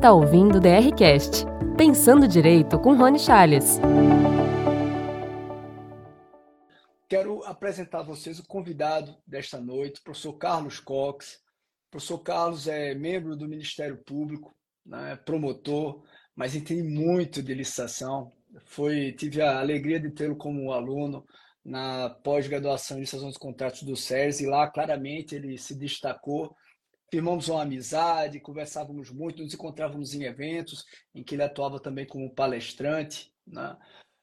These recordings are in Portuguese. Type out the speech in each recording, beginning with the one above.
está ouvindo o DRCast, Pensando Direito com Rony Charles. Quero apresentar a vocês o convidado desta noite, o professor Carlos Cox. O professor Carlos é membro do Ministério Público, né, promotor, mas entende muito de licitação. Foi, tive a alegria de tê-lo como aluno na pós-graduação em licitação dos contratos do SERS e lá claramente ele se destacou firmamos uma amizade, conversávamos muito, nos encontrávamos em eventos em que ele atuava também como palestrante, né?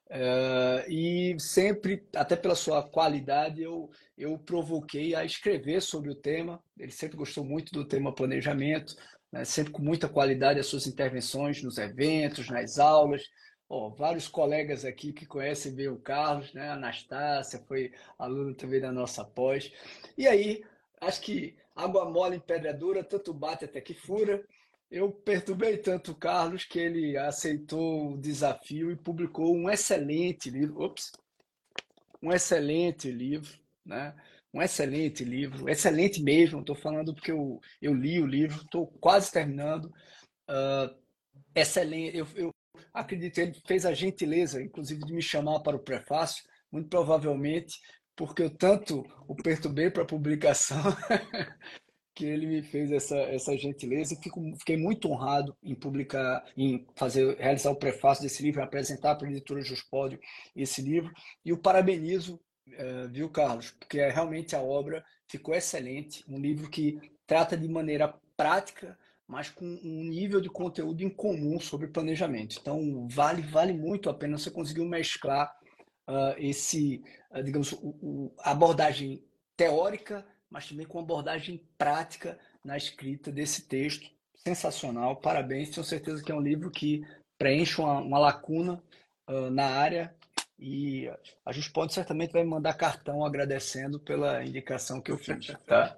Uh, e sempre, até pela sua qualidade, eu, eu provoquei a escrever sobre o tema. Ele sempre gostou muito do tema planejamento, né? sempre com muita qualidade as suas intervenções nos eventos, nas aulas. Oh, vários colegas aqui que conhecem bem o Carlos, né? Anastácia foi aluna também da nossa pós. E aí, acho que água mole em pedra dura, tanto bate até que fura. Eu perturbei tanto o Carlos que ele aceitou o desafio e publicou um excelente livro. Ops, um excelente livro, né? Um excelente livro, excelente mesmo. Estou falando porque eu, eu li o livro, estou quase terminando. Uh, excelente. Eu, eu acredito ele fez a gentileza, inclusive, de me chamar para o prefácio. Muito provavelmente porque eu tanto o perturbei para a publicação que ele me fez essa, essa gentileza fico, fiquei muito honrado em publicar, em fazer, realizar o prefácio desse livro, apresentar para a editora Juspódio esse livro e o parabenizo, uh, viu, Carlos? Porque é, realmente a obra ficou excelente, um livro que trata de maneira prática, mas com um nível de conteúdo em comum sobre planejamento. Então, vale, vale muito a pena você conseguir mesclar uh, esse, uh, digamos, o, o, a abordagem teórica, mas também com abordagem prática na escrita desse texto. Sensacional, parabéns. Tenho certeza que é um livro que preenche uma, uma lacuna uh, na área e a gente pode certamente vai mandar cartão agradecendo pela indicação que eu fiz. Tá?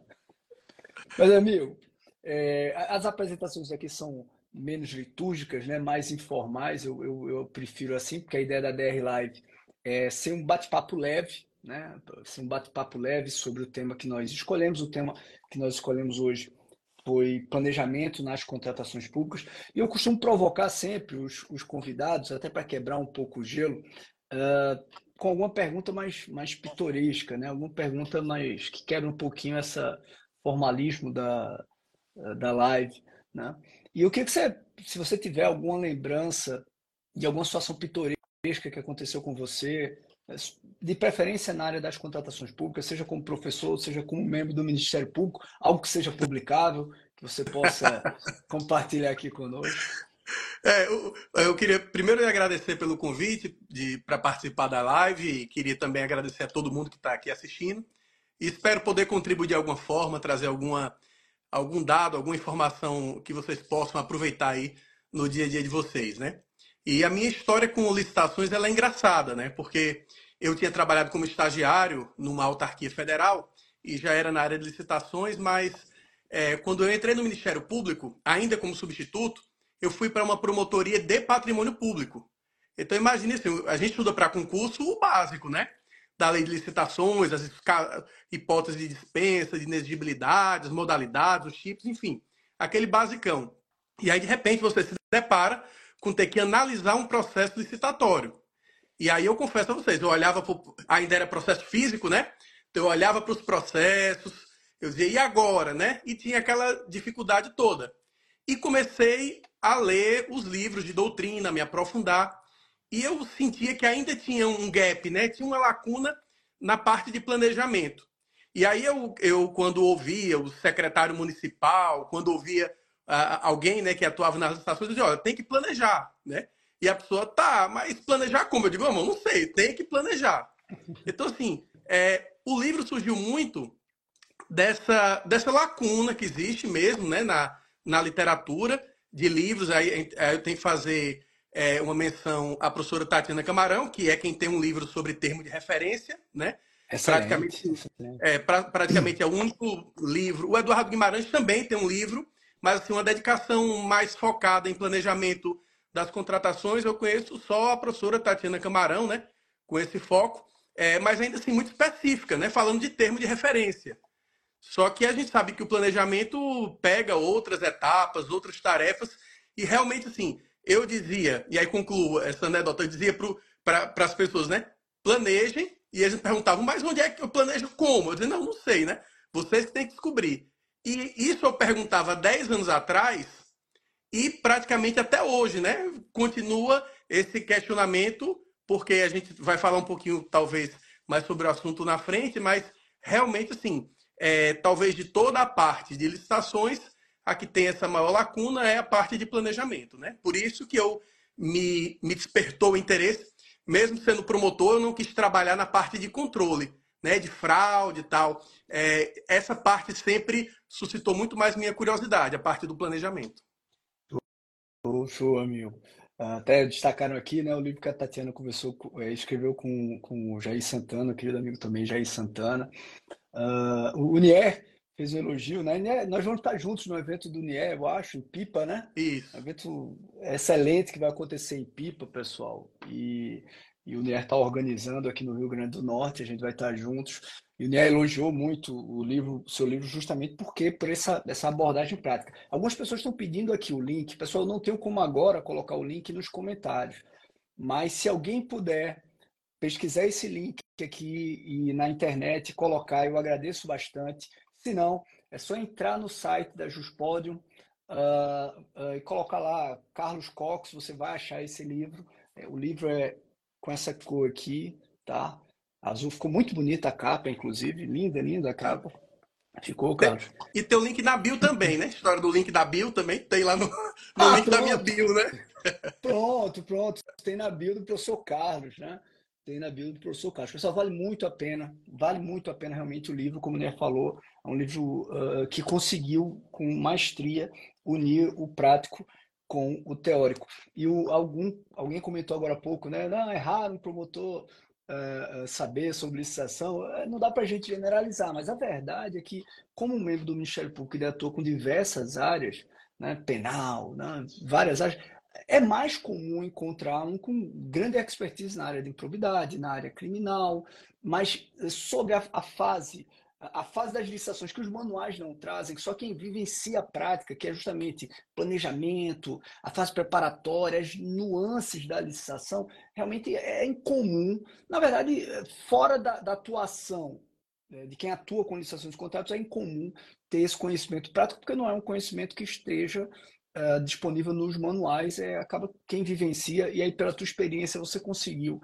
Mas, amigo, é, as apresentações aqui são menos litúrgicas, né, mais informais, eu, eu, eu, prefiro assim, porque a ideia da DR Live é, ser um bate-papo leve, né? Ser um bate-papo leve sobre o tema que nós escolhemos. O tema que nós escolhemos hoje foi planejamento nas contratações públicas. E eu costumo provocar sempre os, os convidados, até para quebrar um pouco o gelo, uh, com alguma pergunta mais, mais pitoresca, né? Alguma pergunta mais que quebra um pouquinho essa formalismo da, da live, né? E queria que você, se você tiver alguma lembrança de alguma situação pitoresca que aconteceu com você, de preferência na área das contratações públicas, seja como professor, seja como membro do Ministério Público, algo que seja publicável, que você possa compartilhar aqui conosco. É, eu, eu, queria primeiro agradecer pelo convite para participar da live e queria também agradecer a todo mundo que está aqui assistindo. E espero poder contribuir de alguma forma, trazer alguma, algum dado, alguma informação que vocês possam aproveitar aí no dia a dia de vocês, né? E a minha história com licitações ela é engraçada, né? Porque eu tinha trabalhado como estagiário numa autarquia federal e já era na área de licitações, mas é, quando eu entrei no Ministério Público, ainda como substituto, eu fui para uma promotoria de patrimônio público. Então imagine assim, a gente estuda para concurso o básico, né? Da lei de licitações, as hipóteses de dispensa, de inexigibilidade, as modalidades, os tipos, enfim, aquele basicão. E aí, de repente, você se depara com ter que analisar um processo licitatório. E aí eu confesso a vocês, eu olhava, pro, ainda era processo físico, né? Então eu olhava para os processos, eu dizia, e agora, né? E tinha aquela dificuldade toda. E comecei a ler os livros de doutrina, me aprofundar. E eu sentia que ainda tinha um gap, né? Tinha uma lacuna na parte de planejamento. E aí eu, eu quando ouvia o secretário municipal, quando ouvia alguém né, que atuava nas estações dizia, olha, tem que planejar, né? E a pessoa, tá, mas planejar como? Eu digo, irmão, não sei, tem que planejar. Então, assim, é, o livro surgiu muito dessa, dessa lacuna que existe mesmo né, na, na literatura de livros. Aí, aí eu tenho que fazer é, uma menção à professora Tatiana Camarão, que é quem tem um livro sobre termo de referência, né? Excelente, praticamente, excelente. É, pra, praticamente é o único livro. O Eduardo Guimarães também tem um livro mas assim, uma dedicação mais focada em planejamento das contratações, eu conheço só a professora Tatiana Camarão, né? Com esse foco, é, mas ainda assim muito específica, né? Falando de termo de referência. Só que a gente sabe que o planejamento pega outras etapas, outras tarefas, E realmente, assim, eu dizia, e aí concluo essa anedota, eu dizia para as pessoas, né? Planejem, e eles perguntavam, mas onde é que eu planejo como? Eu dizia, não, não sei, né? Vocês que têm que descobrir. E isso eu perguntava 10 anos atrás, e praticamente até hoje, né? Continua esse questionamento, porque a gente vai falar um pouquinho, talvez, mais sobre o assunto na frente, mas realmente, assim, é, talvez de toda a parte de licitações, a que tem essa maior lacuna é a parte de planejamento, né? Por isso que eu me, me despertou o interesse, mesmo sendo promotor, eu não quis trabalhar na parte de controle, né? De fraude e tal. É, essa parte sempre suscitou muito mais minha curiosidade, a parte do planejamento. Show, show, amigo. Até destacaram aqui, né, o livro que a Tatiana conversou, é, escreveu com, com o Jair Santana, querido amigo também, Jair Santana. Uh, o Nier fez um elogio, né? Nós vamos estar juntos no evento do Nier, eu acho, em Pipa, né? Isso. Um evento excelente que vai acontecer em Pipa, pessoal. E, e o Nier está organizando aqui no Rio Grande do Norte, a gente vai estar juntos. E o Nier elogiou muito o livro, seu livro, justamente porque por essa, essa abordagem prática. Algumas pessoas estão pedindo aqui o link. Pessoal, não tenho como agora colocar o link nos comentários. Mas se alguém puder pesquisar esse link aqui e na internet colocar, eu agradeço bastante. Se não, é só entrar no site da Juspodium uh, uh, e colocar lá Carlos Cox, você vai achar esse livro. É, o livro é com essa cor aqui, tá? Azul ficou muito bonita a capa, inclusive, linda, linda a capa. Ficou, Carlos. E tem o link na bio também, né? História do link da bio também tem lá no, no ah, link pronto. da minha bio, né? Pronto, pronto. Tem na bio do professor Carlos, né? tem na bio do professor Carlos. Pessoal, vale muito a pena, vale muito a pena realmente o livro, como o Ner falou, é um livro uh, que conseguiu, com maestria, unir o prático com o teórico. E o, algum, alguém comentou agora há pouco, né? Não, é raro um promotor uh, saber sobre licitação. Não dá para a gente generalizar, mas a verdade é que, como membro do Ministério Público, ele atua com diversas áreas, né? penal, né? várias áreas, é mais comum encontrar um com grande expertise na área de improbidade, na área criminal, mas sobre a, a fase, a, fase das licitações que os manuais não trazem, só quem vivencia a prática, que é justamente planejamento, a fase preparatória, as nuances da licitação, realmente é incomum. Na verdade, fora da, da atuação né, de quem atua com licitações de contratos, é incomum ter esse conhecimento prático, porque não é um conhecimento que esteja uh, disponível nos manuais, é, acaba quem vivencia, e aí pela tua experiência você conseguiu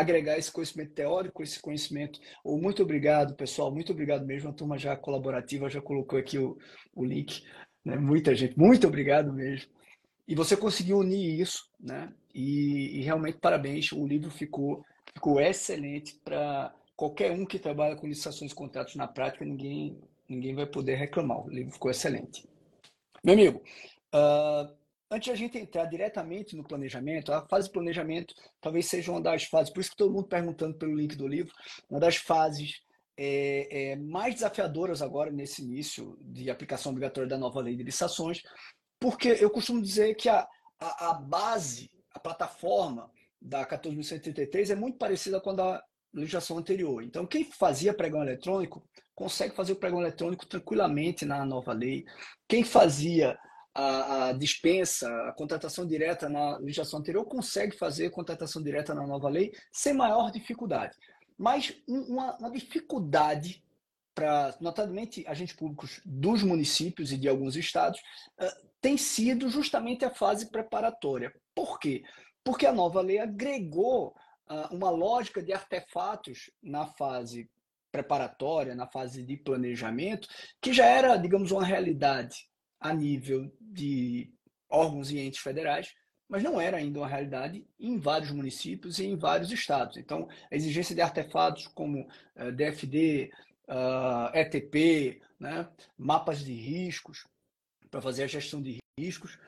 agregar esse conhecimento teórico, esse conhecimento. Ou muito obrigado, pessoal, muito obrigado mesmo. A turma já colaborativa já colocou aqui o, o link. Né? Muita gente, muito obrigado mesmo. E você conseguiu unir isso, né? E, e realmente parabéns. O livro ficou, ficou excelente para qualquer um que trabalha com licitações e contratos na prática. Ninguém, ninguém vai poder reclamar. O livro ficou excelente. Meu amigo, Uh, antes de a gente entrar diretamente no planejamento, a fase de planejamento talvez seja uma das fases, por isso que todo mundo perguntando pelo link do livro, uma das fases é, é, mais desafiadoras agora nesse início de aplicação obrigatória da nova lei de licitações, porque eu costumo dizer que a, a, a base, a plataforma da 14.133 é muito parecida com a da legislação anterior. Então, quem fazia pregão eletrônico consegue fazer o pregão eletrônico tranquilamente na nova lei. Quem fazia a, a, dispensa, a contratação direta na legislação anterior, consegue fazer contratação direta na nova lei sem maior dificuldade. Mas uma, uma dificuldade para, notadamente, agentes públicos dos municípios e de alguns estados, uh, tem sido justamente a fase preparatória. Por quê? Porque a nova lei agregou uh, uma lógica de artefatos na fase preparatória, na fase de planejamento, que já era, digamos, uma realidade a nível de órgãos e entes federais, mas não era ainda uma realidade em vários municípios e em vários estados. Então, a exigência de artefatos como eh, DFD, ETP, né, mapas de riscos, para fazer a gestão de riscos,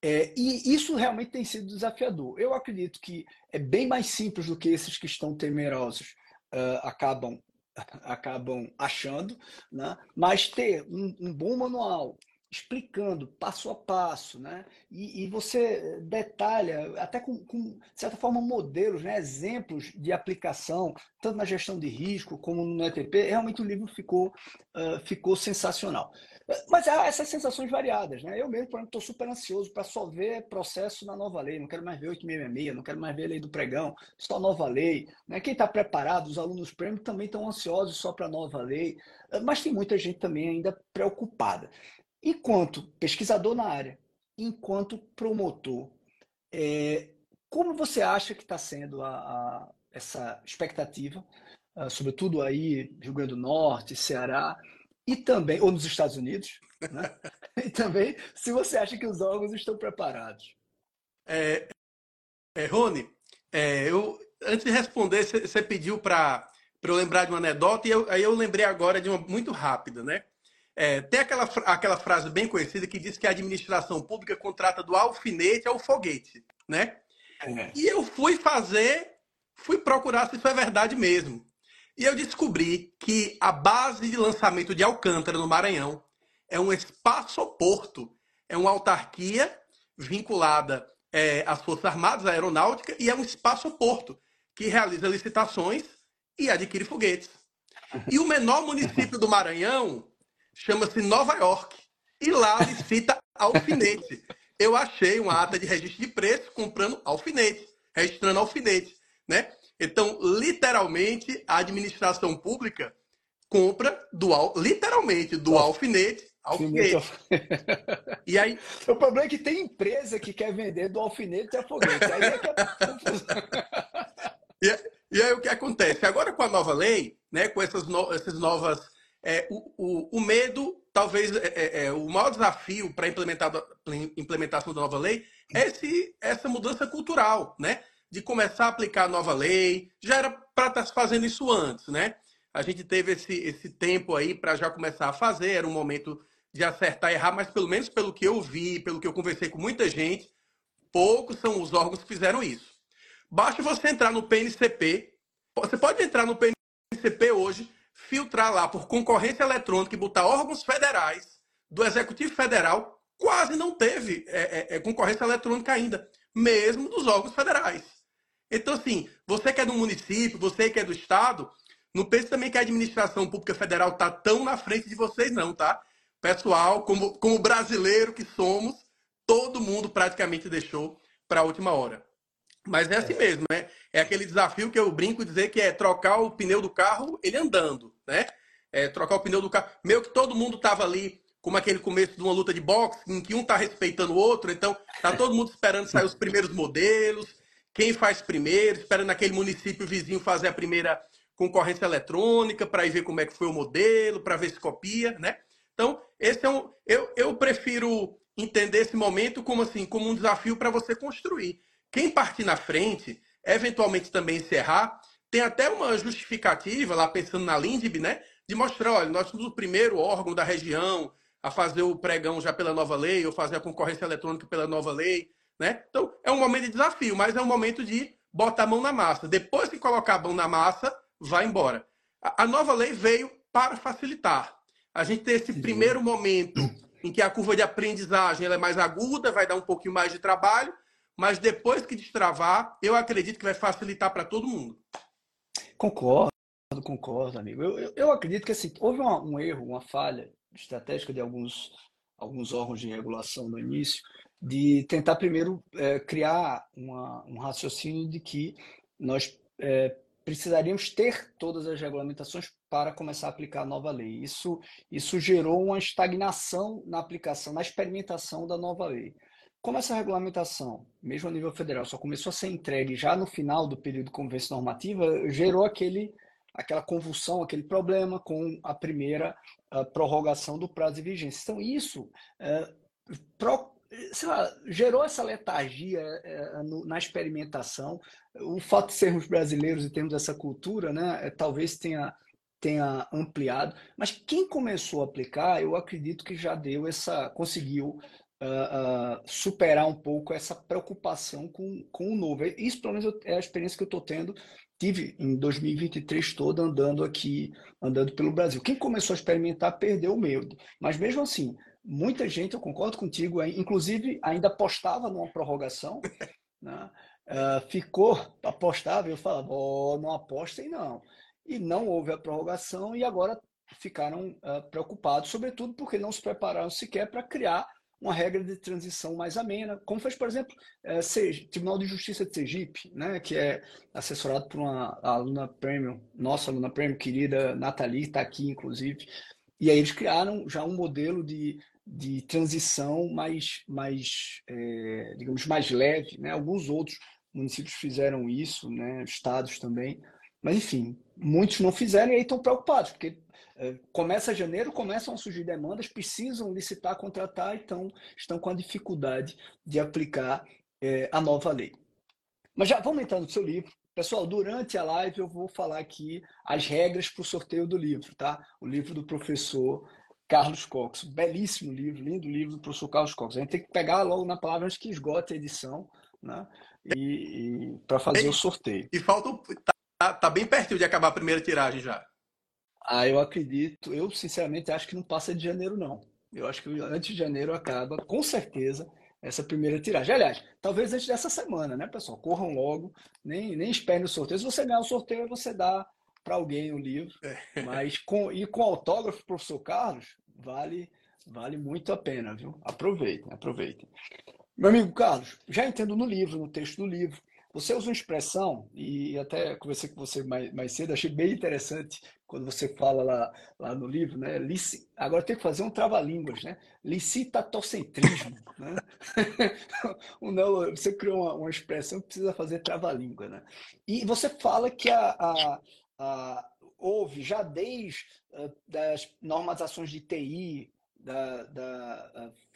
é, e isso realmente tem sido desafiador. Eu acredito que é bem mais simples do que esses que estão temerosos uh, acabam acabam achando, né? mas ter um, um bom manual, explicando passo a passo, né? E, e você detalha, até com, com, de certa forma, modelos, né? exemplos de aplicação, tanto na gestão de risco como no ETP. Realmente o livro ficou, uh, ficou sensacional. Mas há essas sensações variadas, né? Eu mesmo, por exemplo, estou super ansioso para só ver processo na nova lei, não quero mais ver 8666, não quero mais ver a lei do pregão, só nova lei. Né? Quem está preparado, os alunos prêmio também estão ansiosos só para a nova lei, mas tem muita gente também ainda preocupada. Enquanto pesquisador na área, enquanto promotor, é, como você acha que está sendo a, a, essa expectativa, uh, sobretudo aí Rio Grande do Norte, Ceará, e também, ou nos Estados Unidos, né? e também se você acha que os órgãos estão preparados? É, é, Rony, é, eu, antes de responder, você pediu para eu lembrar de uma anedota, e eu, aí eu lembrei agora de uma muito rápida, né? É, tem aquela, aquela frase bem conhecida que diz que a administração pública contrata do alfinete ao foguete, né? É. E eu fui fazer, fui procurar se isso é verdade mesmo. E eu descobri que a base de lançamento de Alcântara, no Maranhão, é um espaço-porto, é uma autarquia vinculada é, às Forças Armadas, à Aeronáutica, e é um espaço-porto que realiza licitações e adquire foguetes. E o menor município do Maranhão chama-se Nova York. E lá licita alfinete. Eu achei uma ata de registro de preço comprando alfinete, registrando alfinete, né? Então, literalmente, a administração pública compra do literalmente do alfinete alfinete. E aí, o problema é que tem empresa que quer vender do alfinete a foguete. Aí é que é... e, e, aí o que acontece? Agora com a nova lei, né, com essas, no, essas novas é, o, o, o, medo, talvez é, é, é o maior desafio para a implementação da nova lei é esse, essa mudança cultural, né? De começar a aplicar a nova lei. Já era para estar tá fazendo isso antes, né? A gente teve esse, esse tempo aí para já começar a fazer, era um momento de acertar e errar, mas pelo menos pelo que eu vi, pelo que eu conversei com muita gente, poucos são os órgãos que fizeram isso. Basta você entrar no PNCP, você pode entrar no PNCP hoje, filtrar lá por concorrência eletrônica e botar órgãos federais do Executivo Federal, quase não teve é, é, é, concorrência eletrônica ainda, mesmo dos órgãos federais. Então, assim, você que é do município, você que é do Estado, não pense também que a administração pública federal está tão na frente de vocês, não, tá? Pessoal, como, como brasileiro que somos, todo mundo praticamente deixou para a última hora. Mas é assim é. mesmo, né? É aquele desafio que eu brinco dizer que é trocar o pneu do carro ele andando, né? É trocar o pneu do carro. Meio que todo mundo estava ali, como aquele começo de uma luta de boxe, em que um está respeitando o outro, então tá todo mundo esperando sair os primeiros modelos, quem faz primeiro, esperando aquele município vizinho fazer a primeira concorrência eletrônica para ver como é que foi o modelo, para ver se copia, né? Então, esse é um. Eu, eu prefiro entender esse momento como assim, como um desafio para você construir. Quem partir na frente, eventualmente também encerrar, tem até uma justificativa, lá pensando na Lindb, né? De mostrar, olha, nós somos o primeiro órgão da região a fazer o pregão já pela nova lei, ou fazer a concorrência eletrônica pela nova lei, né? Então, é um momento de desafio, mas é um momento de botar a mão na massa. Depois que colocar a mão na massa, vai embora. A nova lei veio para facilitar. A gente tem esse primeiro momento em que a curva de aprendizagem é mais aguda, vai dar um pouquinho mais de trabalho, mas depois que destravar, eu acredito que vai facilitar para todo mundo. Concordo, concordo, amigo. Eu, eu, eu acredito que assim, houve uma, um erro, uma falha estratégica de alguns, alguns órgãos de regulação no início, de tentar primeiro é, criar uma, um raciocínio de que nós é, precisaríamos ter todas as regulamentações para começar a aplicar a nova lei. Isso, isso gerou uma estagnação na aplicação, na experimentação da nova lei. Como essa regulamentação, mesmo a nível federal, só começou a ser entregue já no final do período de convivência normativa, gerou aquele, aquela convulsão, aquele problema com a primeira a prorrogação do prazo de vigência. Então, isso é, pro, lá, gerou essa letargia é, no, na experimentação. O fato de sermos brasileiros e termos essa cultura, né, é, talvez tenha tenha ampliado, mas quem começou a aplicar, eu acredito que já deu essa, conseguiu uh, superar um pouco essa preocupação com, com o novo. Isso, pelo menos, é a experiência que eu estou tendo. Tive em 2023 toda andando aqui, andando pelo Brasil. Quem começou a experimentar perdeu o medo. Mas mesmo assim, muita gente, eu concordo contigo, inclusive ainda apostava numa prorrogação, né? uh, ficou apostável, eu falava, oh, não apostem não. E não houve a prorrogação e agora ficaram uh, preocupados, sobretudo porque não se prepararam sequer para criar uma regra de transição mais amena, como fez, por exemplo, é, Tribunal de Justiça de Sergipe, né, que é assessorado por uma aluna premium, nossa aluna premium querida Nathalie, está aqui, inclusive, e aí eles criaram já um modelo de, de transição mais, mais é, digamos, mais leve, né, alguns outros municípios fizeram isso, né, estados também, mas enfim, muitos não fizeram e aí estão preocupados, porque começa janeiro, começam a surgir demandas, precisam licitar, contratar, então estão com a dificuldade de aplicar é, a nova lei. Mas já vamos entrar no seu livro. Pessoal, durante a live eu vou falar aqui as regras para o sorteio do livro, tá? O livro do professor Carlos Cox. Belíssimo livro, lindo livro do professor Carlos Cox. A gente tem que pegar logo na palavra antes que esgote a edição, né? E, e para fazer e, o sorteio. E falta. Tá, tá bem perto de acabar a primeira tiragem já. Ah, eu acredito, eu sinceramente acho que não passa de janeiro, não. Eu acho que antes de janeiro acaba, com certeza, essa primeira tiragem. Aliás, talvez antes dessa semana, né, pessoal? Corram logo, nem, nem esperem o sorteio. Se você ganhar o sorteio, você dá para alguém o livro. É. Mas com, e com autógrafo, professor Carlos, vale, vale muito a pena, viu? Aproveitem, aproveitem. Meu amigo Carlos, já entendo no livro, no texto do livro, você usa uma expressão, e até conversei com você mais, mais cedo, achei bem interessante quando você fala lá, lá no livro, né? Lici... Agora tem que fazer um trava-línguas, né? Licitatocentrismo. né? Você criou uma, uma, expressão que precisa fazer trava-língua, né? E você fala que a, a, a houve já desde uh, das normatizações de TI, da, da,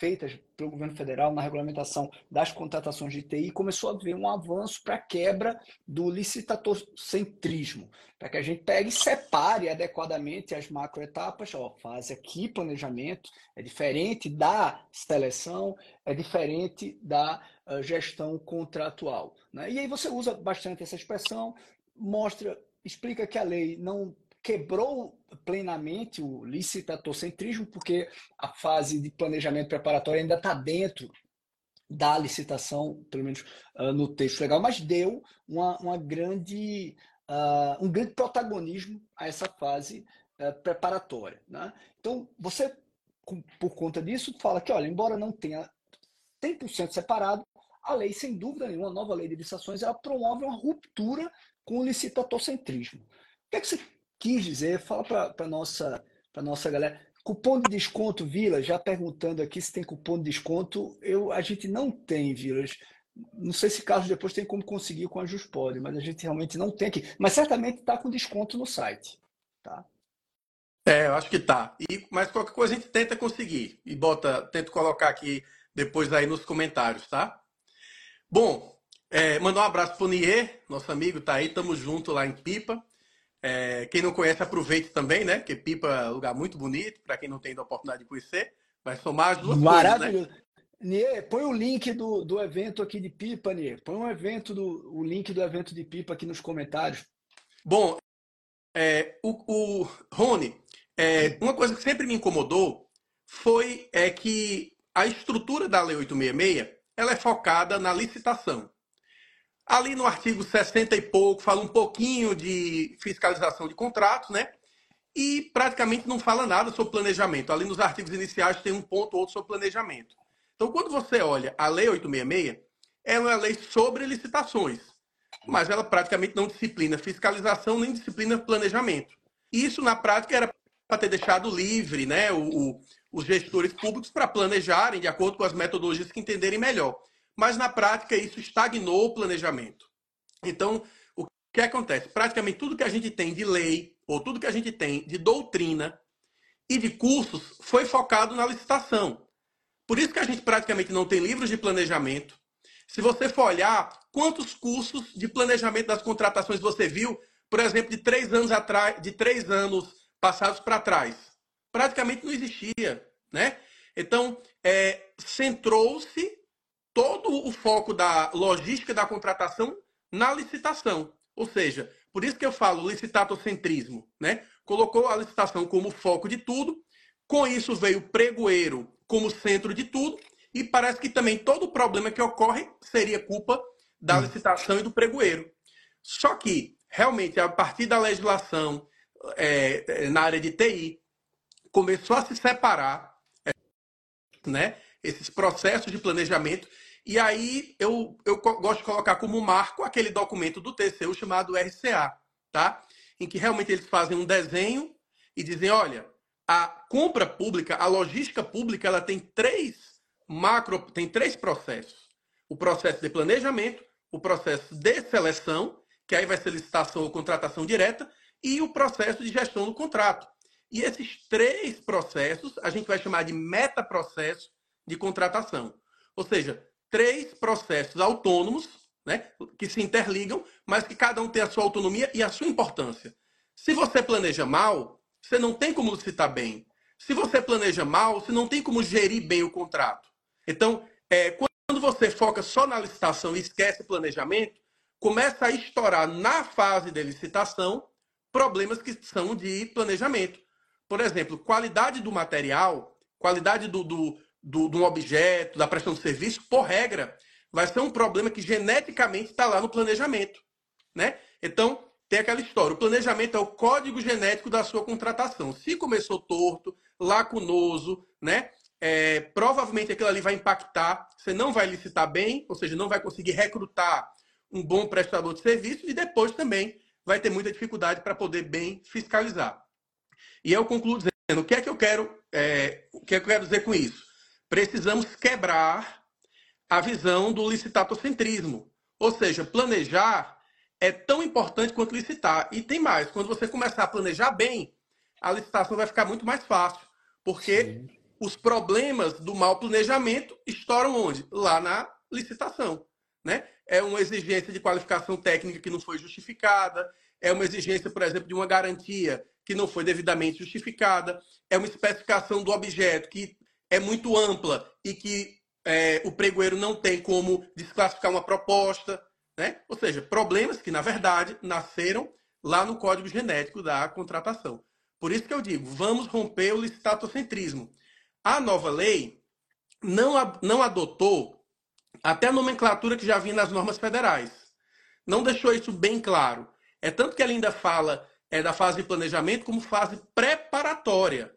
feitas pelo governo federal na regulamentação das contratações de TI, começou a haver um avanço para a quebra do licitacentrismo, para que a gente pegue e separe adequadamente as macroetapas. Ó, fase aqui planejamento, é diferente da seleção, é diferente da gestão contratual. Né? E aí você usa bastante essa expressão, mostra, explica que a lei não quebrou plenamente o licitacentrismo, porque a fase de planejamento preparatório ainda está dentro da licitação, pelo menos uh, no texto legal, mas deu uma, uma grande, uh, um grande protagonismo a essa fase uh, preparatória. Né? Então, você, com, por conta disso, fala que, olha, embora não tenha 100% separado, a lei, sem dúvida nenhuma, a nova lei de licitações, ela promove uma ruptura com o licitacentrismo. O que, é que você quis dizer, fala para a nossa, nossa galera. Cupom de desconto, Vila, já perguntando aqui se tem cupom de desconto. Eu, a gente não tem, Vilas. Não sei se Carlos depois tem como conseguir com a Juspod, mas a gente realmente não tem aqui. Mas certamente está com desconto no site. Tá? É, eu acho que tá. E, mas qualquer coisa a gente tenta conseguir. E bota, tento colocar aqui depois aí nos comentários, tá? Bom, é, mandar um abraço pro Nier, nosso amigo, tá aí, tamo junto lá em Pipa. É, quem não conhece, aproveite também, né? Que Pipa é um lugar muito bonito, para quem não tem a oportunidade de conhecer. Vai somar as duas Maravilhoso. coisas, né? Nier, põe o link do, do evento aqui de Pipa, Nier. Põe um evento do, o link do evento de Pipa aqui nos comentários. Bom, é, o, o Rony, é, uma coisa que sempre me incomodou foi é que a estrutura da Lei 866 ela é focada na licitação. Ali no artigo 60 e pouco, fala um pouquinho de fiscalização de contratos, né? E praticamente não fala nada sobre planejamento. Ali nos artigos iniciais tem um ponto ou outro sobre planejamento. Então, quando você olha a Lei 866, ela é uma lei sobre licitações, mas ela praticamente não disciplina fiscalização nem disciplina planejamento. Isso, na prática, era para ter deixado livre né, o, o, os gestores públicos para planejarem de acordo com as metodologias que entenderem melhor mas na prática isso estagnou o planejamento. Então, o que acontece? Praticamente tudo que a gente tem de lei, ou tudo que a gente tem de doutrina e de cursos, foi focado na licitação. Por isso que a gente praticamente não tem livros de planejamento. Se você for olhar, quantos cursos de planejamento das contratações você viu, por exemplo, de três anos atrás, de três anos passados para trás? Praticamente não existia, né? Então, é, centrou-se todo o foco da logística da contratação na licitação. Ou seja, por isso que eu falo licitatocentrismo, né? Colocou a licitação como foco de tudo. Com isso veio o pregoeiro como centro de tudo, e parece que também todo problema que ocorre seria culpa da hum. licitação e do pregoeiro. Só que, realmente, a partir da legislação é, na área de TI, começou a se separar né, esses processos de planejamento. E aí eu, eu gosto de colocar como marco aquele documento do TCU chamado RCA, tá? em que realmente eles fazem um desenho e dizem, olha, a compra pública, a logística pública, ela tem três macro, tem três processos. O processo de planejamento, o processo de seleção, que aí vai ser licitação ou contratação direta, e o processo de gestão do contrato. E esses três processos a gente vai chamar de metaprocesso de contratação. Ou seja, três processos autônomos, né, que se interligam, mas que cada um tem a sua autonomia e a sua importância. Se você planeja mal, você não tem como licitar bem. Se você planeja mal, você não tem como gerir bem o contrato. Então, é, quando você foca só na licitação e esquece o planejamento, começa a estourar na fase de licitação problemas que são de planejamento. Por exemplo, qualidade do material, qualidade do, do, do, do objeto, da prestação de serviço, por regra, vai ser um problema que geneticamente está lá no planejamento. Né? Então, tem aquela história. O planejamento é o código genético da sua contratação. Se começou torto, lacunoso, né? É, provavelmente aquilo ali vai impactar. Você não vai licitar bem, ou seja, não vai conseguir recrutar um bom prestador de serviço e depois também vai ter muita dificuldade para poder bem fiscalizar. E eu concluo dizendo o que é que eu quero, é, o que é que eu quero dizer com isso? Precisamos quebrar a visão do licitatocentrismo, ou seja, planejar é tão importante quanto licitar. E tem mais, quando você começar a planejar bem, a licitação vai ficar muito mais fácil, porque Sim. os problemas do mau planejamento estouram onde? Lá na licitação, né? É uma exigência de qualificação técnica que não foi justificada, é uma exigência, por exemplo, de uma garantia que não foi devidamente justificada, é uma especificação do objeto que é muito ampla e que é, o pregoeiro não tem como desclassificar uma proposta. Né? Ou seja, problemas que, na verdade, nasceram lá no código genético da contratação. Por isso que eu digo, vamos romper o licitatocentrismo. A nova lei não, não adotou até a nomenclatura que já vinha nas normas federais. Não deixou isso bem claro. É tanto que ela ainda fala é, da fase de planejamento como fase preparatória.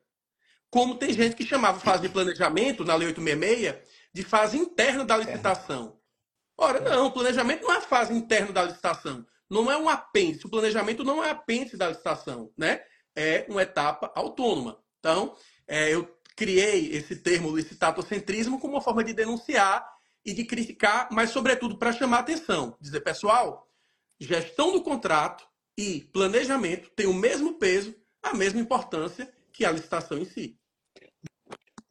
Como tem gente que chamava fase de planejamento, na Lei 866, de fase interna da licitação. Ora, não, o planejamento não é a fase interna da licitação. Não é um apêndice. O planejamento não é apêndice da licitação, né? É uma etapa autônoma. Então, é, eu criei esse termo licitatocentrismo como uma forma de denunciar e de criticar, mas, sobretudo, para chamar atenção. Dizer, pessoal, gestão do contrato e planejamento têm o mesmo peso, a mesma importância que a licitação em si.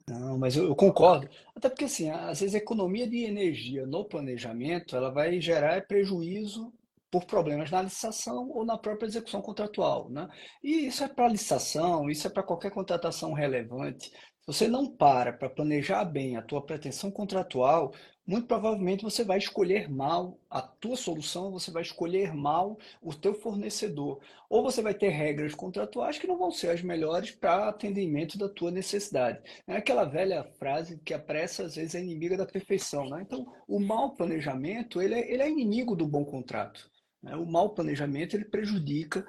Não, mas eu, concordo. Até porque, assim, às vezes a economia de energia no planejamento ela vai gerar prejuízo por problemas na licitação ou na própria execução contratual. Né? E isso é para licitação, isso é para qualquer contratação relevante. Se você não para para planejar bem a tua pretensão contratual, muito provavelmente você vai escolher mal a tua solução, você vai escolher mal o teu fornecedor, ou você vai ter regras contratuais que não vão ser as melhores para atendimento da tua necessidade. É aquela velha frase que a pressa às vezes é inimiga da perfeição, né? Então, o mau planejamento ele é, ele é inimigo do bom contrato. Né? O mau planejamento ele prejudica,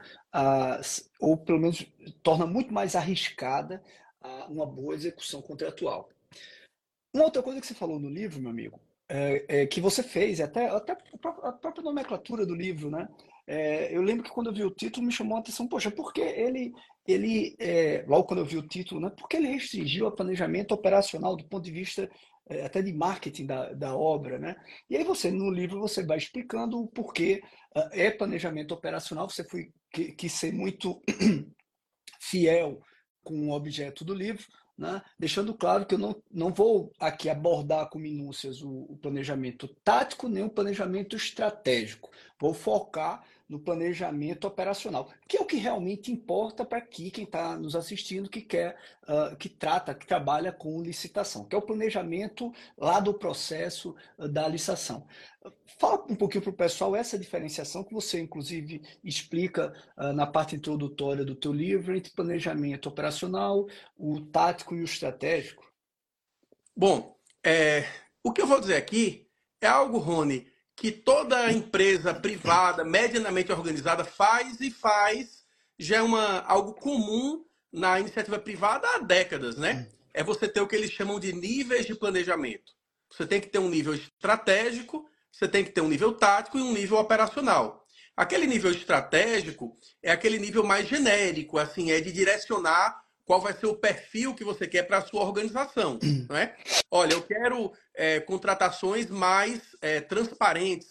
ou pelo menos torna muito mais arriscada a, uma boa execução contratual. Uma outra coisa que você falou no livro, meu amigo, é, é, que você fez, até, até a própria nomenclatura do livro, né? É, eu lembro que quando eu vi o título me chamou a atenção, poxa, porque ele, ele é, logo quando eu vi o título, né? Porque ele restringiu o planejamento operacional do ponto de vista é, até de marketing da, da obra, né? E aí você, no livro, você vai explicando o porquê uh, é planejamento operacional, você foi, que, que ser muito fiel com o objeto do livro, né? deixando claro que eu não, não vou aqui abordar com minúcias o, o, planejamento tático nem o planejamento estratégico. Vou focar no planejamento operacional, que é o que realmente importa para aqui quem está nos assistindo que quer, uh, que trata, que trabalha com licitação, que é o planejamento lá do processo uh, da licitação. Fala um pouquinho para o pessoal essa diferenciação que você, inclusive, explica uh, na parte introdutória do teu livro entre planejamento operacional, o tático e o estratégico. Bom, é, o que eu vou dizer aqui é algo, Rony, que toda empresa privada, medianamente organizada, faz e faz, já é uma, algo comum na iniciativa privada há décadas, né? É você ter o que eles chamam de níveis de planejamento. Você tem que ter um nível estratégico, você tem que ter um nível tático e um nível operacional. Aquele nível estratégico é aquele nível mais genérico, assim, é de direcionar qual vai ser o perfil que você quer para a sua organização. Não é? Olha, eu quero é, contratações mais é, transparentes,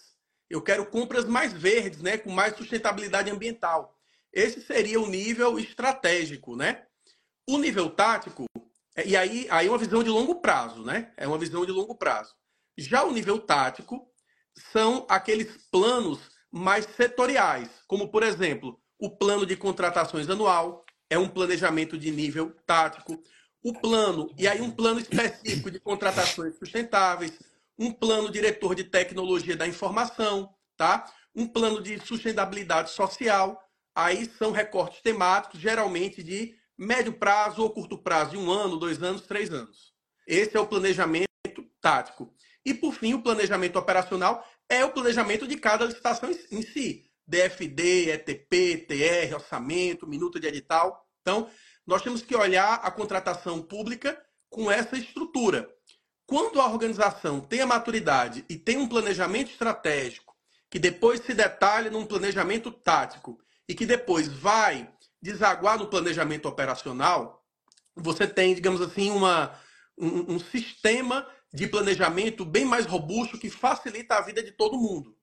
eu quero compras mais verdes, né, com mais sustentabilidade ambiental. Esse seria o nível estratégico, né? O nível tático, é, e aí, aí é uma visão de longo prazo, né? É uma visão de longo prazo. Já o nível tático são aqueles planos mais setoriais, como por exemplo, o plano de contratações anual, é um planejamento de nível tático. O plano, e aí um plano específico de contratações sustentáveis, um plano diretor de tecnologia da informação, tá? Um plano de sustentabilidade social. Aí são recortes temáticos, geralmente de médio prazo ou curto prazo, de um ano, dois anos, três anos. Esse é o planejamento tático. E, por fim, o planejamento operacional é o planejamento de cada licitação em si. DFD, ETP, TR, orçamento, minuto de edital. Então, nós temos que olhar a contratação pública com essa estrutura. Quando a organização tem a maturidade e tem um planejamento estratégico, que depois se detalha num planejamento tático e que depois vai desaguar no planejamento operacional, você tem, digamos assim, uma, um, um sistema de planejamento bem mais robusto que facilita a vida de todo mundo.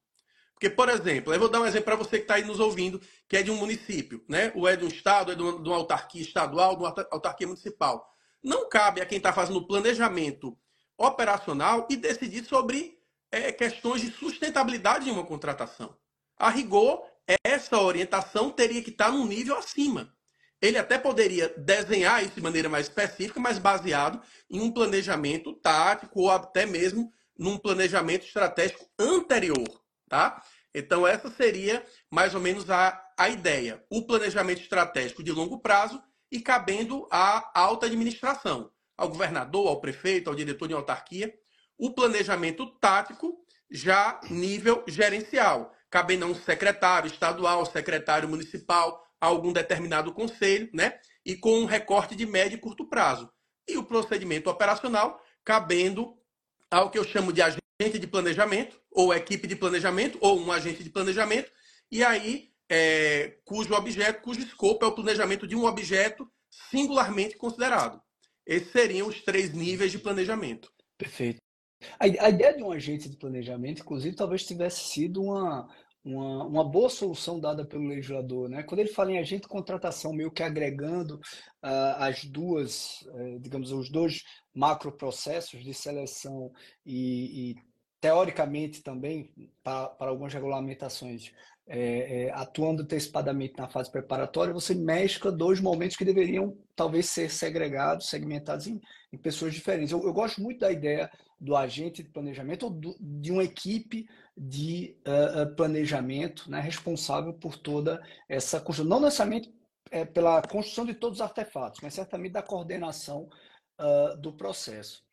Porque, por exemplo, eu vou dar um exemplo para você que está aí nos ouvindo, que é de um município, né? ou é de um estado, é de uma, de uma autarquia estadual, de uma autarquia municipal. Não cabe a quem está fazendo o planejamento operacional e decidir sobre é, questões de sustentabilidade de uma contratação. A rigor, essa orientação teria que estar tá num nível acima. Ele até poderia desenhar isso de maneira mais específica, mas baseado em um planejamento tático ou até mesmo num planejamento estratégico anterior, tá? Então, essa seria mais ou menos a, a ideia. O planejamento estratégico de longo prazo e cabendo à alta administração, ao governador, ao prefeito, ao diretor de autarquia. O planejamento tático, já nível gerencial, cabendo a um secretário estadual, secretário municipal, algum determinado conselho, né? E com um recorte de médio e curto prazo. E o procedimento operacional, cabendo ao que eu chamo de agente agente de planejamento, ou equipe de planejamento, ou um agente de planejamento, e aí é, cujo objeto, cujo escopo é o planejamento de um objeto singularmente considerado. Esses seriam os três níveis de planejamento. Perfeito. A, ideia de um agente de planejamento, inclusive, talvez tivesse sido uma, uma, uma boa solução dada pelo legislador. Né? Quando ele fala em agente de contratação, meio que agregando uh, as duas, uh, digamos, os dois macroprocessos de seleção e, e teoricamente também, para, algumas regulamentações, é, é, atuando antecipadamente na fase preparatória, você mescla dois momentos que deveriam talvez ser segregados, segmentados em, em pessoas diferentes. Eu, eu, gosto muito da ideia do agente de planejamento ou do, de uma equipe de uh, planejamento né, responsável por toda essa construção. Não necessariamente é, pela construção de todos os artefatos, mas certamente da coordenação uh, do processo.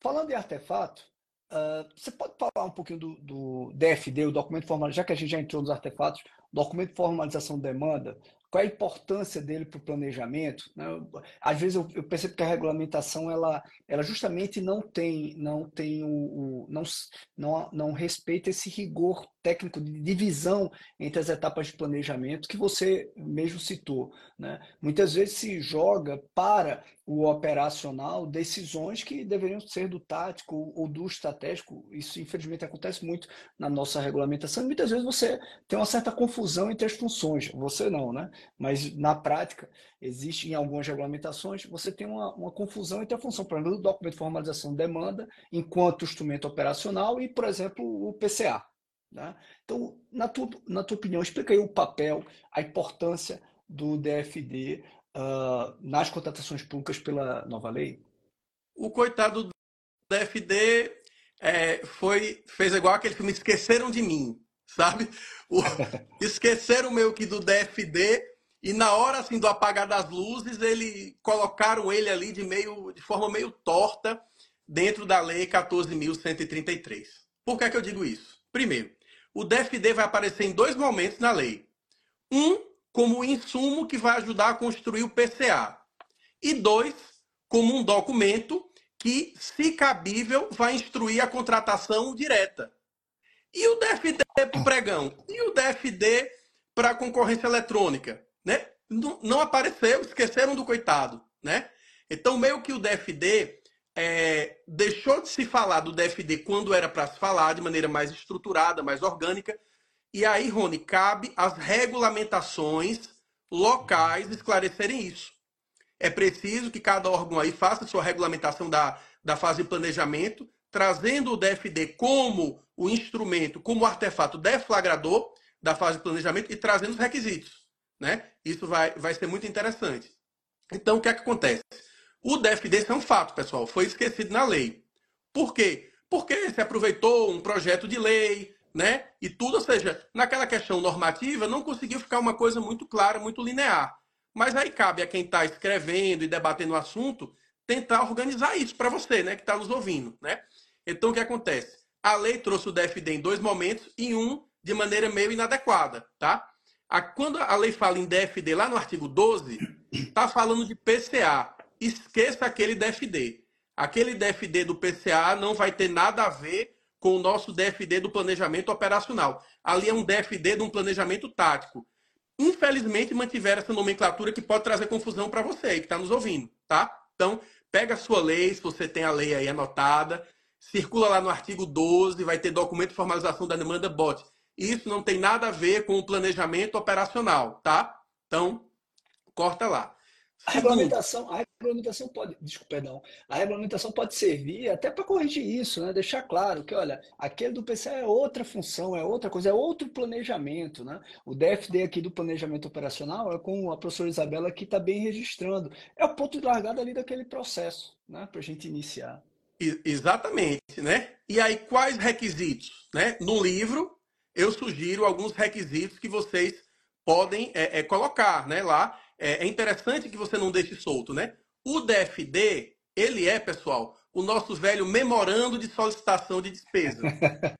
Falando em artefato, Uh, você pode falar um pouquinho do, do DFD, o documento formal, já que a gente já entrou nos artefatos, documento de formalização de demanda, qual é a importância dele para o planejamento? Né? Às vezes eu, eu, percebo que a regulamentação ela, ela justamente não tem, não tem o, o não, não, não respeita esse rigor técnico de divisão entre as etapas de planejamento que você mesmo citou. Né? Muitas vezes se joga para o operacional decisões que deveriam ser do tático ou do estratégico. Isso, infelizmente, acontece muito na nossa regulamentação. Muitas vezes você tem uma certa confusão entre as funções. Você não, né? Mas na prática, existe em algumas regulamentações, você tem uma, uma confusão entre a função, por exemplo, do documento de formalização de demanda, enquanto instrumento operacional, e, por exemplo, o PCA. Né? Então, na tua, na tua opinião, explica aí o papel, a importância do DFD uh, ah, nas contratações públicas pela nova lei? O coitado do DFD é, foi, fez igual aquele filme Esqueceram de Mim, sabe? O, esqueceram meio que do DFD e na hora assim do apagar das luzes, ele colocaram ele ali de meio de forma meio torta dentro da Lei 14.133. Por que, é que eu digo isso? Primeiro, o DFD vai aparecer em dois momentos na lei. Um, como insumo que vai ajudar a construir o PCA. E dois, como um documento que, se cabível, vai instruir a contratação direta. E o DFD para o pregão? E o DFD para a concorrência eletrônica? Né? Não, apareceu, esqueceram do coitado. Né? Então, meio que o DFD é, deixou de se falar do DFD quando era para se falar, de maneira mais estruturada, mais orgânica. E aí, Rony, cabe as regulamentações locais esclarecerem isso. É preciso que cada órgão aí faça sua regulamentação da, da fase de planejamento, trazendo o DFD como o instrumento, como artefato deflagrador da fase de planejamento e trazendo os requisitos. Né? Isso vai, vai ser muito interessante. Então, o que é que acontece? O DFD isso é um fato, pessoal, foi esquecido na lei. Por quê? Porque se aproveitou um projeto de lei, né? E tudo, ou seja, naquela questão normativa não conseguiu ficar uma coisa muito clara, muito linear. Mas aí cabe a quem está escrevendo e debatendo o assunto tentar organizar isso para você, né, que está nos ouvindo, né? Então, o que acontece? A lei trouxe o DFD em dois momentos e um de maneira meio inadequada, tá? A, quando a lei fala em DFD lá no artigo 12, está falando de PCA. Esqueça aquele DFD. Aquele DFD do PCA não vai ter nada a ver com o nosso DFD do planejamento operacional. Ali é um DFD de um planejamento tático infelizmente mantiveram essa nomenclatura que pode trazer confusão para você que está nos ouvindo, tá? Então, pega a sua lei, se você tem a lei aí anotada, circula lá no artigo 12, vai ter documento de formalização da demanda bot. Isso não tem nada a ver com o planejamento operacional, tá? Então, corta lá. A regulamentação, a regulamentação pode, desculpa, perdão, a regulamentação pode servir até para corrigir isso, né? Deixar claro que, olha, aquele do PCA é outra função, é outra coisa, é outro planejamento, né? O DFD aqui do planejamento operacional é com a professora Isabela que está bem registrando. É o ponto de largada ali daquele processo, né? Para a gente iniciar. Exatamente, né? E aí, quais requisitos? Né? No livro, eu sugiro alguns requisitos que vocês podem é, é, colocar né, lá é, é interessante que você não deixe solto, né? O DFD, ele é, pessoal, o nosso velho memorando de solicitação de despesa.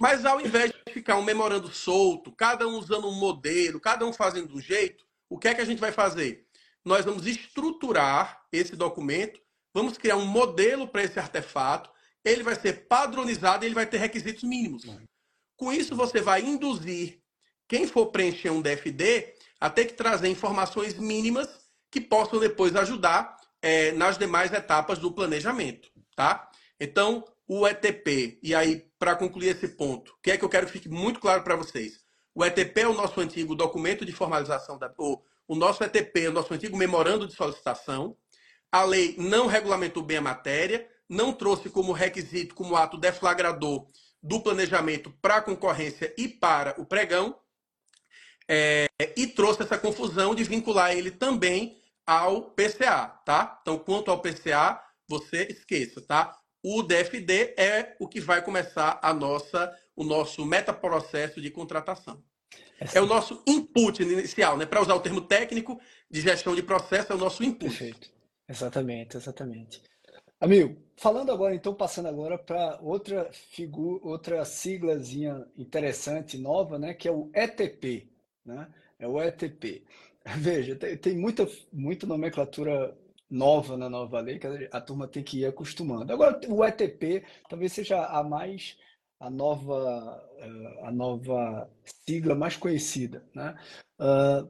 Mas ao invés de ficar um memorando solto, cada um usando um modelo, cada um fazendo um jeito, o que é que a gente vai fazer? Nós vamos estruturar esse documento, vamos criar um modelo para esse artefato, ele vai ser padronizado e ele vai ter requisitos mínimos. Com isso, você vai induzir quem for preencher um DFD a ter que trazer informações mínimas que possam depois ajudar é, nas demais etapas do planejamento, tá? Então, o ETP, e aí, para concluir esse ponto, o que é que eu quero que fique muito claro para vocês? O ETP é o nosso antigo documento de formalização, da, ou, o nosso ETP é o nosso antigo memorando de solicitação. A lei não regulamentou bem a matéria, não trouxe como requisito, como ato deflagrador do planejamento para a concorrência e para o pregão. É, e trouxe essa confusão de vincular ele também ao PCA, tá? Então, quanto ao PCA, você esqueça, tá? O DFD é o que vai começar a nossa, o nosso metaprocesso de contratação. É o nosso input inicial, né? Para usar o termo técnico de gestão de processo, é o nosso input. Perfeito. Exatamente, exatamente. Amigo, falando agora, então, passando agora para outra figura, outra siglazinha interessante, nova, né? Que é o ETP né? É o ETP. Veja, tem, tem muita, muita nomenclatura nova na nova lei que a, turma tem que ir acostumando. Agora, o ETP talvez seja a mais a nova eh, a nova sigla mais conhecida, né? Uh,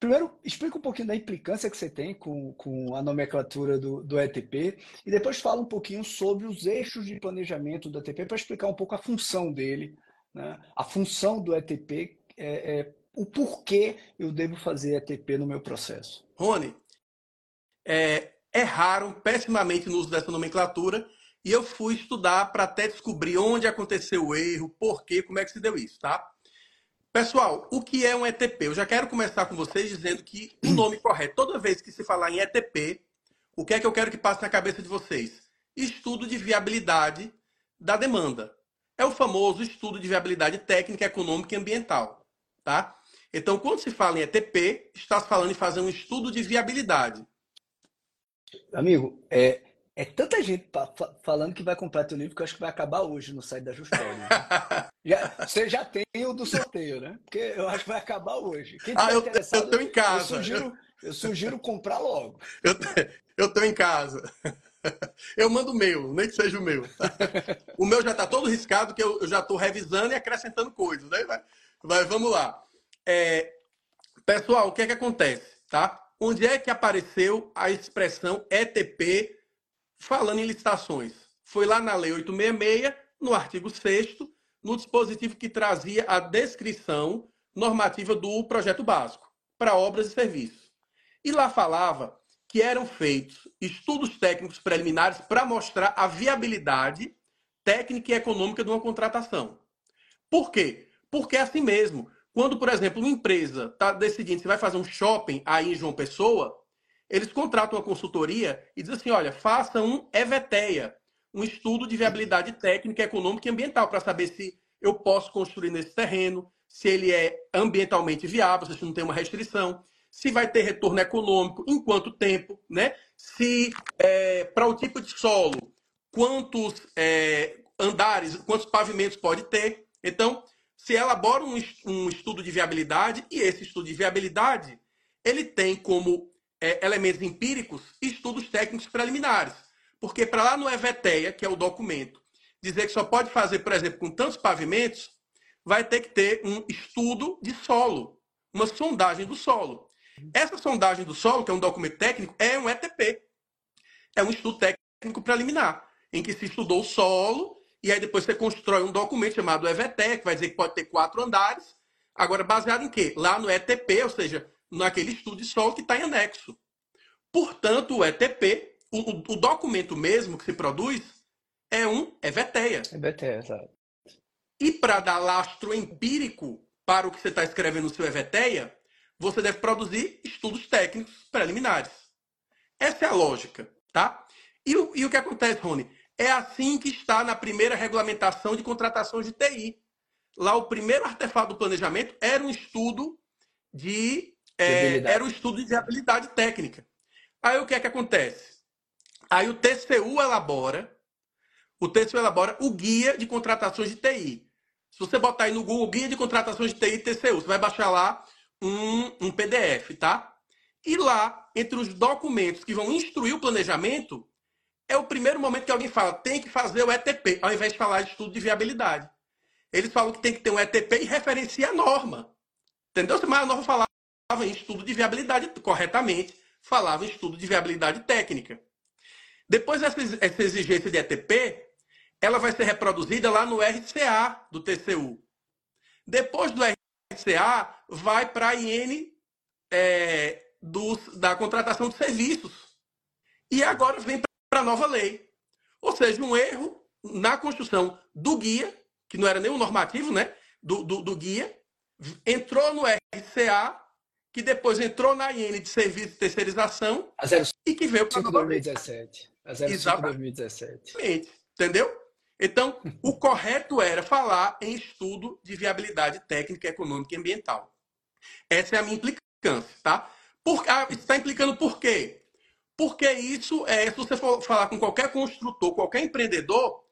primeiro, explica um pouquinho da implicância que você tem com, com a nomenclatura do, do ETP e depois fala um pouquinho sobre os eixos de planejamento do ETP para explicar um pouco a função dele, né? A função do ETP é, é o porquê eu devo fazer ETP no meu processo. Rony, é, erraram pessimamente no uso dessa nomenclatura e eu fui estudar para até descobrir onde aconteceu o erro, por quê, como é que se deu isso, tá? Pessoal, o que é um ETP? Eu já quero começar com vocês dizendo que o nome correto, toda vez que se falar em ETP, o que é que eu quero que passe na cabeça de vocês? Estudo de viabilidade da demanda. É o famoso estudo de viabilidade técnica, econômica e ambiental, tá? Então, quando se fala em ETP, está se falando em fazer um estudo de viabilidade. Amigo, é, É tanta gente falando que vai comprar teu livro que eu acho que vai acabar hoje no site da Justória. Né? já, você já tem o do sorteio, né? Porque eu acho que vai acabar hoje. Quem ah, eu, eu tô em casa. Eu sugiro, eu sugiro comprar logo. Eu, eu tô em casa. Eu mando o meu, nem que seja o meu. O meu já está todo riscado, que eu, já estou revisando e acrescentando coisas. Né? Mas vamos lá. É, pessoal, o que é que acontece? Tá? Onde é que apareceu a expressão ETP falando em licitações? Foi lá na Lei 866, no artigo 6 no dispositivo que trazia a descrição normativa do projeto básico para obras e serviços. E lá falava que eram feitos estudos técnicos preliminares para mostrar a viabilidade técnica e econômica de uma contratação. Por quê? Porque é assim mesmo. Quando, por exemplo, uma empresa está decidindo se vai fazer um shopping aí em João Pessoa, eles contratam uma consultoria e dizem assim: olha, faça um EVTEA, um estudo de viabilidade técnica, econômica e ambiental, para saber se eu posso construir nesse terreno, se ele é ambientalmente viável, se não tem uma restrição, se vai ter retorno econômico, em quanto tempo, né? Se é, para o tipo de solo, quantos é, andares, quantos pavimentos pode ter. Então, se elabora um, estudo de viabilidade e esse estudo de viabilidade ele tem como é, elementos empíricos estudos técnicos preliminares, porque para lá no EVTEA, que é o documento, dizer que só pode fazer, por exemplo, com tantos pavimentos, vai ter que ter um estudo de solo, uma sondagem do solo. Essa sondagem do solo, que é um documento técnico, é um ETP. É um estudo técnico preliminar, em que se estudou o solo, e aí depois você constrói um documento chamado EVT, que vai dizer que pode ter quatro andares. Agora, baseado em quê? Lá no ETP, ou seja, naquele estudo de solo que está em anexo. Portanto, o ETP, o, o, documento mesmo que se produz, é um EVTEA. EVTEA, exato. E para dar lastro empírico para o que você está escrevendo no seu EVTEA, você deve produzir estudos técnicos preliminares. Essa é a lógica, tá? E, e o que acontece, Rony? É assim que está na primeira regulamentação de contratações de TI. Lá o primeiro artefato do planejamento era um estudo de é, era um estudo de viabilidade técnica. Aí o que é que acontece? Aí o TCU elabora o TCU elabora o guia de contratações de TI. Se você botar aí no Google Guia de Contratações de TI TCU, você vai baixar lá um, um PDF, tá? E lá, entre os documentos que vão instruir o planejamento, é o primeiro momento que alguém fala, tem que fazer o ETP, ao invés de falar de estudo de viabilidade. Eles falam que tem que ter um ETP e referencia a norma. Entendeu? Mas a norma falava em estudo de viabilidade corretamente, falava em estudo de viabilidade técnica. Depois essa, exigência de ETP, ela vai ser reproduzida lá no RCA do TCU. Depois do RCA, vai para a IN é, dos, da contratação de serviços. E agora vem para a nova lei. Ou seja, um erro na construção do guia, que não era nem normativo, né? Do, do, do guia, entrou no RCA, que depois entrou na IN de serviço de terceirização e que veio para a nova 2017. A 05 Exatamente. 2017. Entendeu? Então, o correto era falar em estudo de viabilidade técnica, econômica e ambiental. Essa é a minha implicância, tá? Por, ah, está implicando por quê? Porque isso é, se você for falar com qualquer construtor, qualquer empreendedor,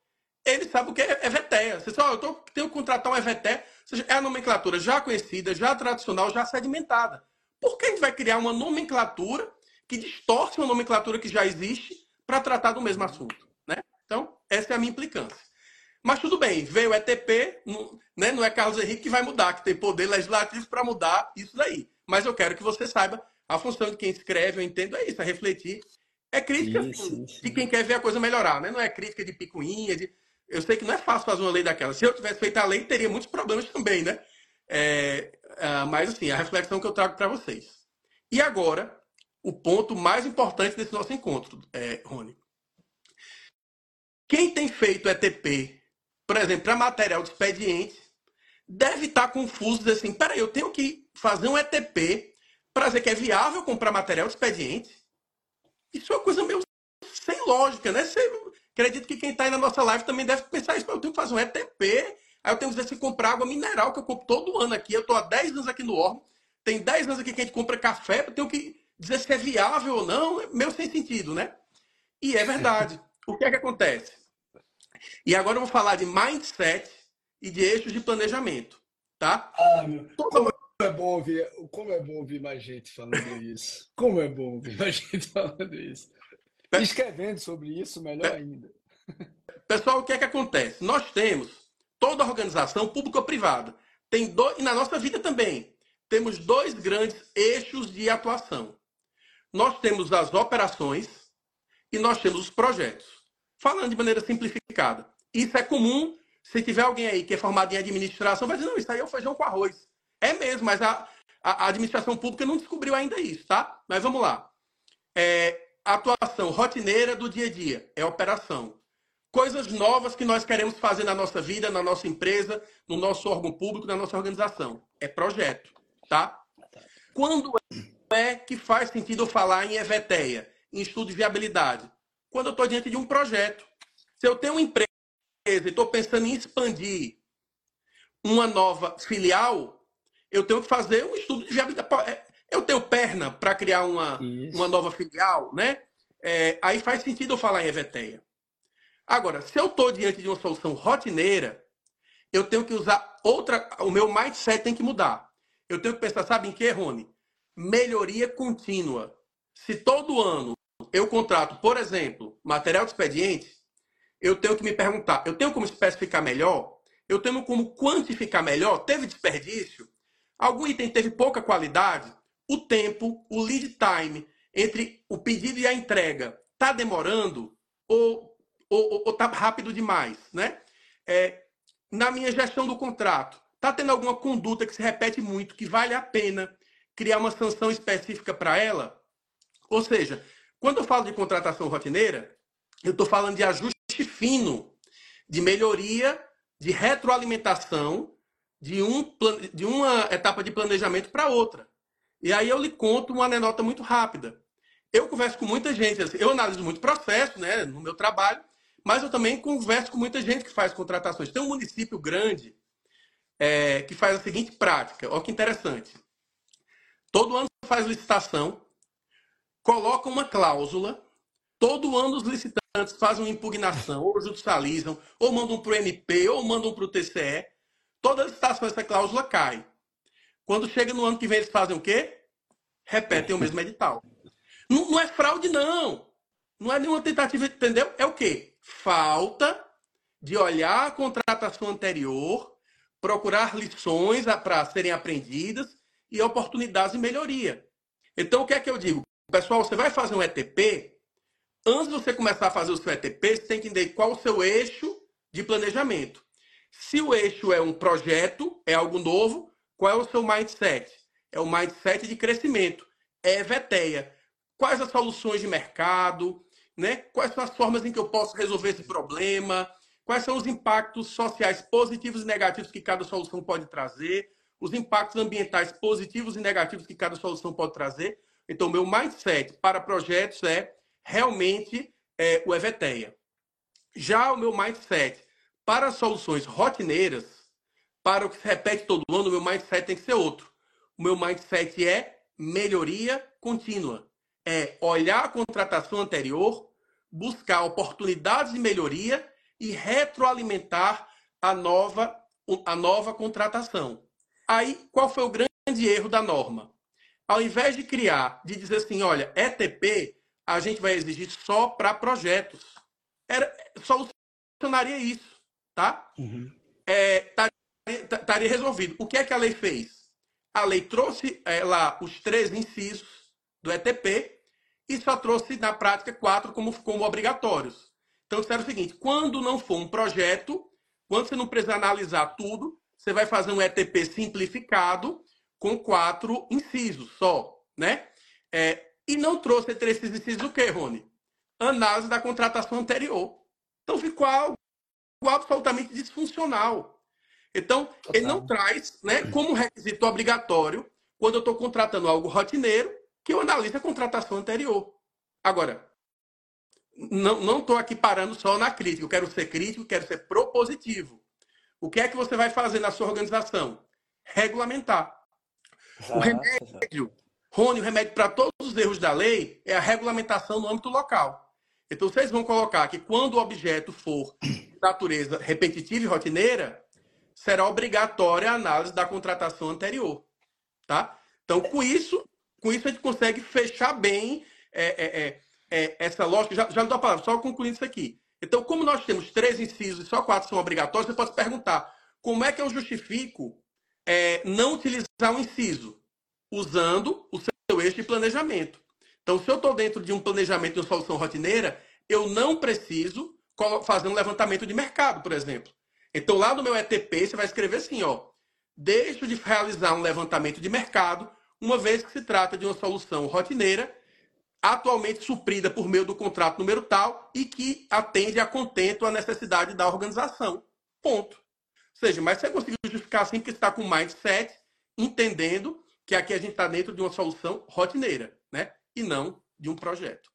ele sabe o que é EVTEA. Você fala, eu tô, tenho que contratar um EVTEA, ou seja, é a nomenclatura já conhecida, já tradicional, já sedimentada. Por que a gente vai criar uma nomenclatura que distorce uma nomenclatura que já existe para tratar do mesmo assunto? Né? Então, essa é a minha implicância. Mas tudo bem, veio o ETP, não, né, não é Carlos Henrique que vai mudar, que tem poder legislativo para mudar isso daí. Mas eu quero que você saiba a função de quem escreve, eu entendo, é isso, é refletir. É crítica sim, de quem quer ver a coisa melhorar, né? não é crítica de picuinha. De... Eu sei que não é fácil fazer uma lei daquela. Se eu tivesse feito a lei, teria muitos problemas também, né? É, é, mas, assim, a reflexão que eu trago para vocês. E agora, o ponto mais importante desse nosso encontro, é, Rony. Quem tem feito ETP por exemplo, para material de expediente, deve estar tá confuso dizer assim, peraí, eu tenho que fazer um ETP para dizer que é viável comprar material de expediente? Isso é uma coisa meio sem lógica, né? Você, acredito que quem está aí na nossa live também deve pensar isso, eu tenho que fazer um ETP, aí eu tenho que dizer se comprar água mineral, que eu compro todo ano aqui, eu estou há 10 anos aqui no órgão, tem 10 anos aqui que a gente compra café, eu tenho que dizer se é viável ou não, é meio sem sentido, né? E é verdade. o que é que acontece? E agora eu vou falar de mindset e de eixos de planejamento, tá? Ah, meu, como é bom ouvir, como é bom ouvir mais gente falando isso. Como é bom ouvir mais gente falando isso. Escrevendo sobre isso, melhor ainda. Pessoal, o que é que acontece? Nós temos toda organização pública ou privada. Tem dois, e na nossa vida também, temos dois grandes eixos de atuação. Nós temos as operações e nós temos os projetos. Falando de maneira simplificada. Isso é comum. Se tiver alguém aí que é formado em administração, vai dizer, não, isso aí é o feijão com arroz. É mesmo, mas a, a administração pública não descobriu ainda isso, tá? Mas vamos lá. É, atuação rotineira do dia a dia é operação. Coisas novas que nós queremos fazer na nossa vida, na nossa empresa, no nosso órgão público, na nossa organização. É projeto, tá? Quando é que faz sentido falar em EVTEA, em estudo de viabilidade? Quando eu estou diante de um projeto. Se eu tenho uma empresa e estou pensando em expandir uma nova filial, eu tenho que fazer um estudo de viabilidade. É, eu tenho perna para criar uma, uma nova filial, né? É, aí faz sentido eu falar em EVTEA. Agora, se eu estou diante de uma solução rotineira, eu tenho que usar outra. O meu mindset tem que mudar. Eu tenho que pensar, sabe em que, Rony? Melhoria contínua. Se todo ano eu contrato, por exemplo, material de expediente, eu tenho que me perguntar: eu tenho como especificar melhor? Eu tenho como quantificar melhor? Teve desperdício? Algum item teve pouca qualidade? O tempo, o lead time entre o pedido e a entrega está demorando? Ou está rápido demais, né? É, na minha gestão do contrato, está tendo alguma conduta que se repete muito, que vale a pena criar uma sanção específica para ela? Ou seja, quando eu falo de contratação rotineira, eu estou falando de ajuste fino, de melhoria, de retroalimentação de, um, de uma etapa de planejamento para outra. E aí eu lhe conto uma anedota muito rápida. Eu converso com muita gente, assim, eu analiso muito processo né, no meu trabalho, mas eu também converso com muita gente que faz contratações. Tem um município grande é, que faz a seguinte prática. Olha que interessante. Todo ano faz licitação, coloca uma cláusula, todo ano os licitantes fazem uma impugnação, ou judicializam, ou mandam para o MP, ou mandam para o TCE. Toda licitação, essa cláusula cai. Quando chega no ano que vem, eles fazem o quê? Repetem o mesmo edital. Não, não é fraude, não. Não é nenhuma tentativa, entendeu? É o quê? falta de olhar a contratação anterior, procurar lições para serem aprendidas e oportunidades de melhoria. Então, o que é que eu digo? Pessoal, você vai fazer um ETP, antes de você começar a fazer o seu ETP, você tem que entender qual o seu eixo de planejamento. Se o eixo é um projeto, é algo novo, qual é o seu mindset? É o mindset de crescimento. É VTEA. Quais as soluções de mercado? né? Quais são as formas em que eu posso resolver esse problema? Quais são os impactos sociais positivos e negativos que cada solução pode trazer? Os impactos ambientais positivos e negativos que cada solução pode trazer? Então, meu mindset para projetos é realmente é, o EVTEA. Já o meu mindset para soluções rotineiras, para o que se repete todo ano, o meu mindset tem que ser outro. O meu mindset é melhoria contínua é olhar a contratação anterior, buscar oportunidades de melhoria e retroalimentar a nova, a nova contratação. Aí, qual foi o grande erro da norma? Ao invés de criar, de dizer assim, olha, ETP, a gente vai exigir só para projetos. Era, solucionaria isso, tá? Uhum. É, estaria resolvido. O que é que a lei fez? A lei trouxe é, lá os três incisos do ETP e só trouxe na prática quatro como, como obrigatórios. Então, disseram o seguinte: quando não for um projeto, quando você não precisar analisar tudo, você vai fazer um ETP simplificado com quatro incisos só, né? É, e não trouxe entre esses incisos o que, Rony? Análise da contratação anterior. Então ficou algo absolutamente disfuncional. Então, Total. ele não traz né, como requisito obrigatório, quando eu estou contratando algo rotineiro, que eu analise a contratação anterior. Agora, não estou aqui parando só na crítica. Eu quero ser crítico, quero ser propositivo. O que é que você vai fazer na sua organização? Regulamentar. Exato, o remédio, Rony, o remédio para todos os erros da lei é a regulamentação no âmbito local. Então, vocês vão colocar que quando o objeto for natureza repetitiva e rotineira, será obrigatória a análise da contratação anterior. Tá? Então, com isso, com isso a gente consegue fechar bem é, é, é, é essa lógica. Já, já não dou a palavra, só concluindo isso aqui. Então, como nós temos três incisos e só quatro são obrigatórios, você pode perguntar como é que eu justifico é, não utilizar um inciso? Usando o seu eixo de planejamento. Então, se eu estou dentro de um planejamento de uma solução rotineira, eu não preciso fazer um levantamento de mercado, por exemplo. Então, lá no meu ETP, você vai escrever assim, ó, deixo de realizar um levantamento de mercado, uma vez que se trata de uma solução rotineira, atualmente suprida por meio do contrato número tal e que atende a contento a necessidade da organização. Ponto. Ou seja, mas você conseguiu justificar assim porque está com mindset, entendendo que aqui a gente está dentro de uma solução rotineira, né? E não de um projeto.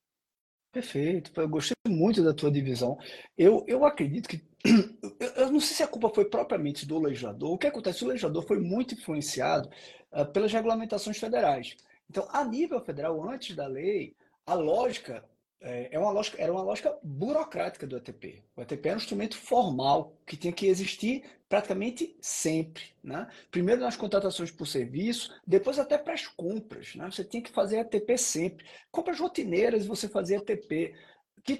Perfeito, eu gostei muito da tua divisão. Eu, eu acredito que. Eu não sei se a culpa foi propriamente do legislador. O que acontece? O legislador foi muito influenciado uh, pelas regulamentações federais. Então, a nível federal, antes da lei, a lógica é, é uma lógica, era uma lógica burocrática do ETP. O ETP era um instrumento formal que tinha que existir praticamente sempre. Né? Primeiro nas contratações por serviço, depois até para as compras. Né? Você tinha que fazer ETP sempre. Compras rotineiras você fazia ETP.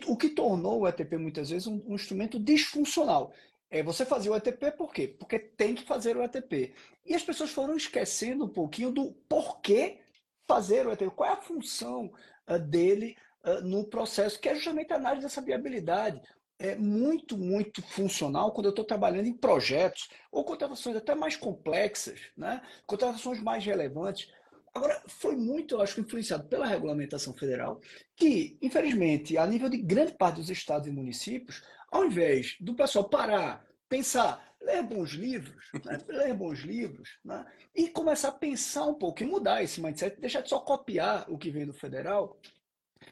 O que tornou o ETP muitas vezes um, um instrumento disfuncional. É, você fazia o ETP por quê? Porque tem que fazer o ETP. E as pessoas foram esquecendo um pouquinho do porquê fazer o ETP. Qual é a função uh, dele no processo, que é justamente a análise dessa viabilidade é muito, muito funcional quando eu estou trabalhando em projetos ou contratações até mais complexas, né? contratações mais relevantes. Agora, foi muito, eu acho, influenciado pela regulamentação federal, que, infelizmente, a nível de grande parte dos estados e municípios, ao invés do pessoal parar, pensar, ler bons livros, né? ler bons livros, né? e começar a pensar um pouco e mudar esse mindset, deixar de só copiar o que vem do federal,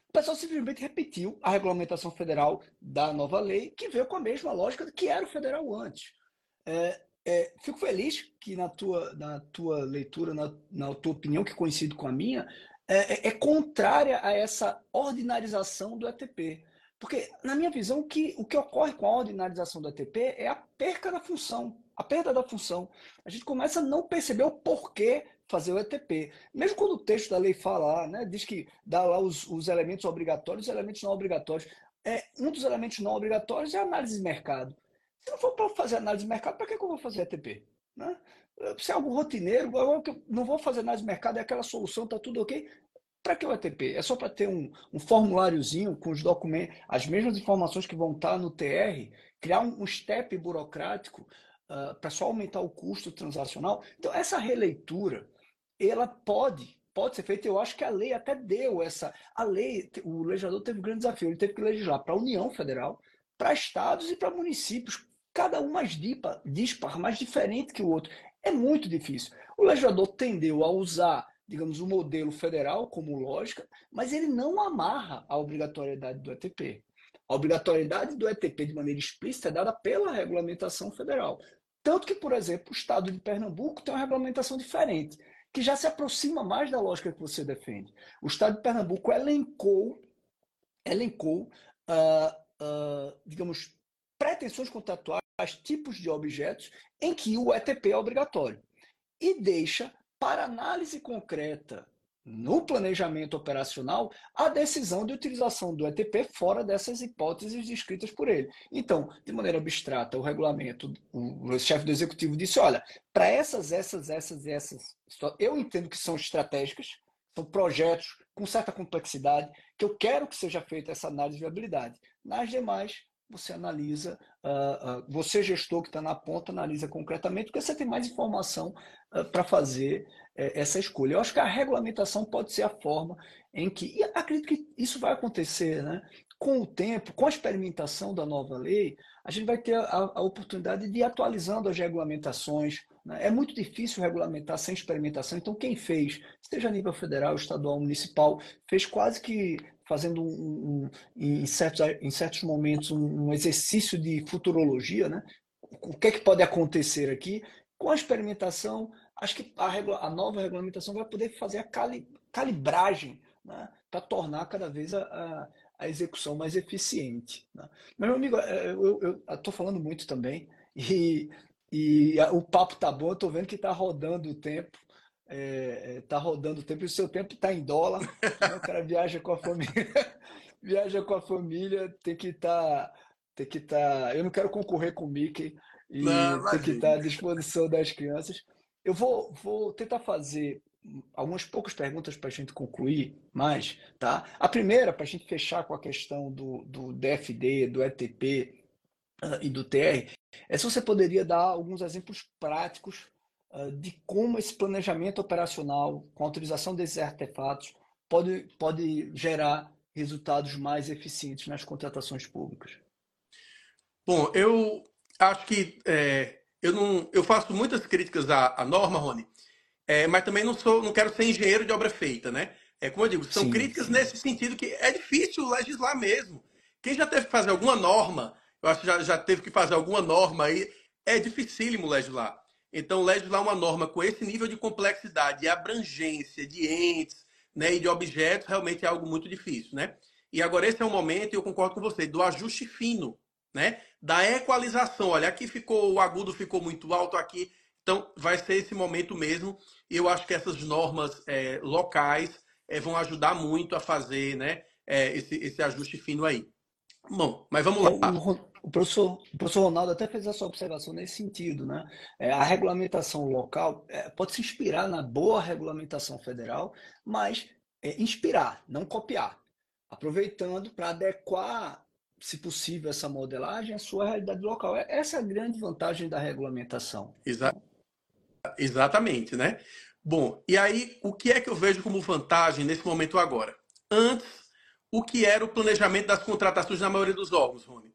o pessoal simplesmente repetiu a regulamentação federal da nova lei, que veio com a mesma lógica que era o federal antes. É, é, fico feliz que na tua, na tua leitura, na, na tua opinião, que coincide com a minha, é, é, é contrária a essa ordinarização do ETP. Porque, na minha visão, que, o que ocorre com a ordinarização do ETP é a perca da função, a perda da função. A gente começa a não perceber o porquê fazer o ETP. Mesmo quando o texto da lei fala, né, diz que dá lá os, os elementos obrigatórios os elementos não obrigatórios. É, um dos elementos não obrigatórios é a análise de mercado. Se não for para fazer análise de mercado, para que, que eu vou fazer ETP? Né? Se é algo rotineiro, eu não vou fazer análise de mercado, é aquela solução, está tudo ok. Para que o ETP? É só para ter um, um formuláriozinho com os documentos, as mesmas informações que vão estar no TR, criar um, um step burocrático uh, para só aumentar o custo transacional. Então, essa releitura, ela pode pode ser feita. Eu acho que a lei até deu essa. A lei, o legislador teve um grande desafio. Ele teve que legislar para a União Federal, para estados e para municípios, cada um mais dispar, mais diferente que o outro. É muito difícil. O legislador tendeu a usar, digamos, o modelo federal como lógica, mas ele não amarra a obrigatoriedade do ETP. A obrigatoriedade do ETP de maneira explícita é dada pela regulamentação federal. Tanto que, por exemplo, o estado de Pernambuco tem uma regulamentação diferente que já se aproxima mais da lógica que você defende. O Estado de Pernambuco elencou, elencou uh, uh, digamos, pretensões contratuais, tipos de objetos em que o ETP é obrigatório. E deixa para análise concreta no planejamento operacional a decisão de utilização do ETP fora dessas hipóteses descritas por ele. Então, de maneira abstrata, o regulamento, o chefe do executivo disse: olha, para essas, essas, essas essas, eu entendo que são estratégicas, são projetos com certa complexidade, que eu quero que seja feita essa análise de viabilidade. Nas demais, você analisa, uh, uh, você gestor que está na ponta, analisa concretamente, porque você tem mais informação uh, para fazer é, essa escolha. Eu acho que a regulamentação pode ser a forma em que, e acredito que isso vai acontecer, né? Com o tempo, com a experimentação da nova lei, a gente vai ter a, a oportunidade de ir atualizando as regulamentações. Né? É muito difícil regulamentar sem experimentação, então quem fez, seja a nível federal, estadual, municipal, fez quase que fazendo um, um, em, certos, em certos momentos um, exercício de futurologia, né? O que é que pode acontecer aqui? Com a experimentação, acho que a, regula, a nova regulamentação vai poder fazer a cali, calibragem né, para tornar cada vez a, a execução mais eficiente. Né? Mas, meu amigo, é, eu estou falando muito também, e, e o papo tá bom, estou vendo que está rodando o tempo, é, é tá rodando o tempo, e o seu tempo está em dólar, né? o cara viaja com a família, viaja com a família, tem que estar. Tá, tem que estar. Tá, eu não quero concorrer com o Mickey e não, tem que estar tá à disposição das crianças. Eu vou, vou tentar fazer algumas poucas perguntas para a gente concluir mais, tá? A primeira, para a gente fechar com a questão do, do DFD, do ETP uh, e do TR, é se você poderia dar alguns exemplos práticos de como esse planejamento operacional, com a utilização desses artefatos, pode, pode gerar resultados mais eficientes nas contratações públicas. Bom, eu acho que é, eu, não, eu faço muitas críticas à, à norma, Rony, é, mas também não sou, não quero ser engenheiro de obra feita, né? É como eu digo, são sim, críticas sim. nesse sentido que é difícil legislar mesmo. Quem já teve que fazer alguma norma, eu acho que já, já teve que fazer alguma norma aí, é dificílimo legislar. Então, legislar uma norma com esse nível de complexidade e abrangência de entes né, e de objetos realmente é algo muito difícil, né? E agora esse é o momento, e eu concordo com você, do ajuste fino, né? Da equalização. Olha, aqui ficou, o agudo ficou muito alto aqui. Então, vai ser esse momento mesmo. E eu acho que essas normas é, locais é, vão ajudar muito a fazer né, é, esse, esse ajuste fino aí. Bom, mas vamos lá. O, o, professor, o professor Ronaldo até fez essa observação nesse sentido. Né? É, a regulamentação local é, pode se inspirar na boa regulamentação federal, mas é, inspirar, não copiar. Aproveitando para adequar, se possível, essa modelagem à sua realidade local. É, essa é a grande vantagem da regulamentação. Exato. Exatamente, né? Bom, e aí o que é que eu vejo como vantagem nesse momento agora? Antes, o que era o planejamento das contratações na maioria dos órgãos, Rony?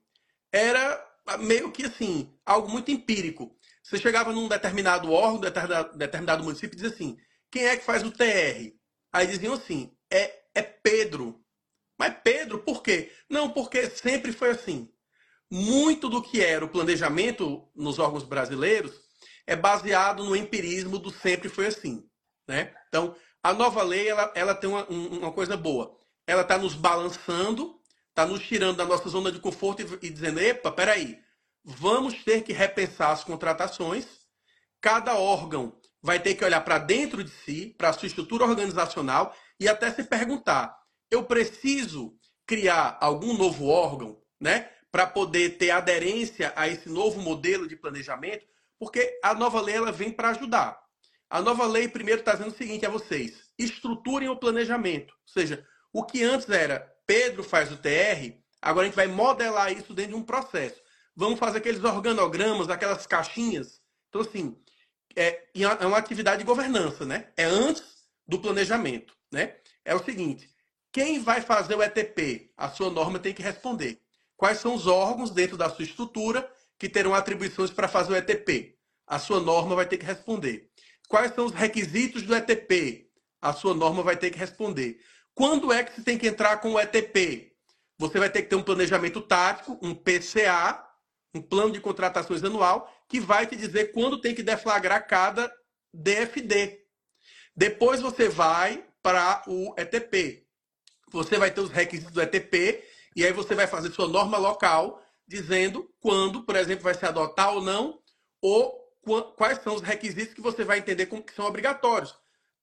Era meio que assim, algo muito empírico. Você chegava num determinado órgão, determinado, determinado município e dizia assim: quem é que faz o TR? Aí diziam assim: é, é Pedro. Mas Pedro, por quê? Não, porque sempre foi assim. Muito do que era o planejamento nos órgãos brasileiros é baseado no empirismo do sempre foi assim. Né? Então, a nova lei ela, ela tem uma, uma coisa boa. Ela está nos balançando, está nos tirando da nossa zona de conforto e, e dizendo: epa, peraí, vamos ter que repensar as contratações. Cada órgão vai ter que olhar para dentro de si, para a sua estrutura organizacional e até se perguntar: eu preciso criar algum novo órgão, né, para poder ter aderência a esse novo modelo de planejamento? Porque a nova lei ela vem para ajudar. A nova lei, primeiro, está dizendo o seguinte a vocês: estruturem o planejamento. Ou seja, o que antes era Pedro faz o TR, agora a gente vai modelar isso dentro de um processo. Vamos fazer aqueles organogramas, aquelas caixinhas. Então, assim, é, é uma atividade de governança, né? É antes do planejamento, né? É o seguinte: quem vai fazer o ETP? A sua norma tem que responder. Quais são os órgãos dentro da sua estrutura que terão atribuições para fazer o ETP. A sua norma vai ter que responder. Quais são os requisitos do ETP? A sua norma vai ter que responder. Quando é que você tem que entrar com o ETP? Você vai ter que ter um planejamento tático, um PCA, um plano de contratações anual, que vai te dizer quando tem que deflagrar cada DFD. Depois você vai para o ETP. Você vai ter os requisitos do ETP e aí você vai fazer sua norma local dizendo quando, por exemplo, vai se adotar ou não, ou quais são os requisitos que você vai entender como que são obrigatórios.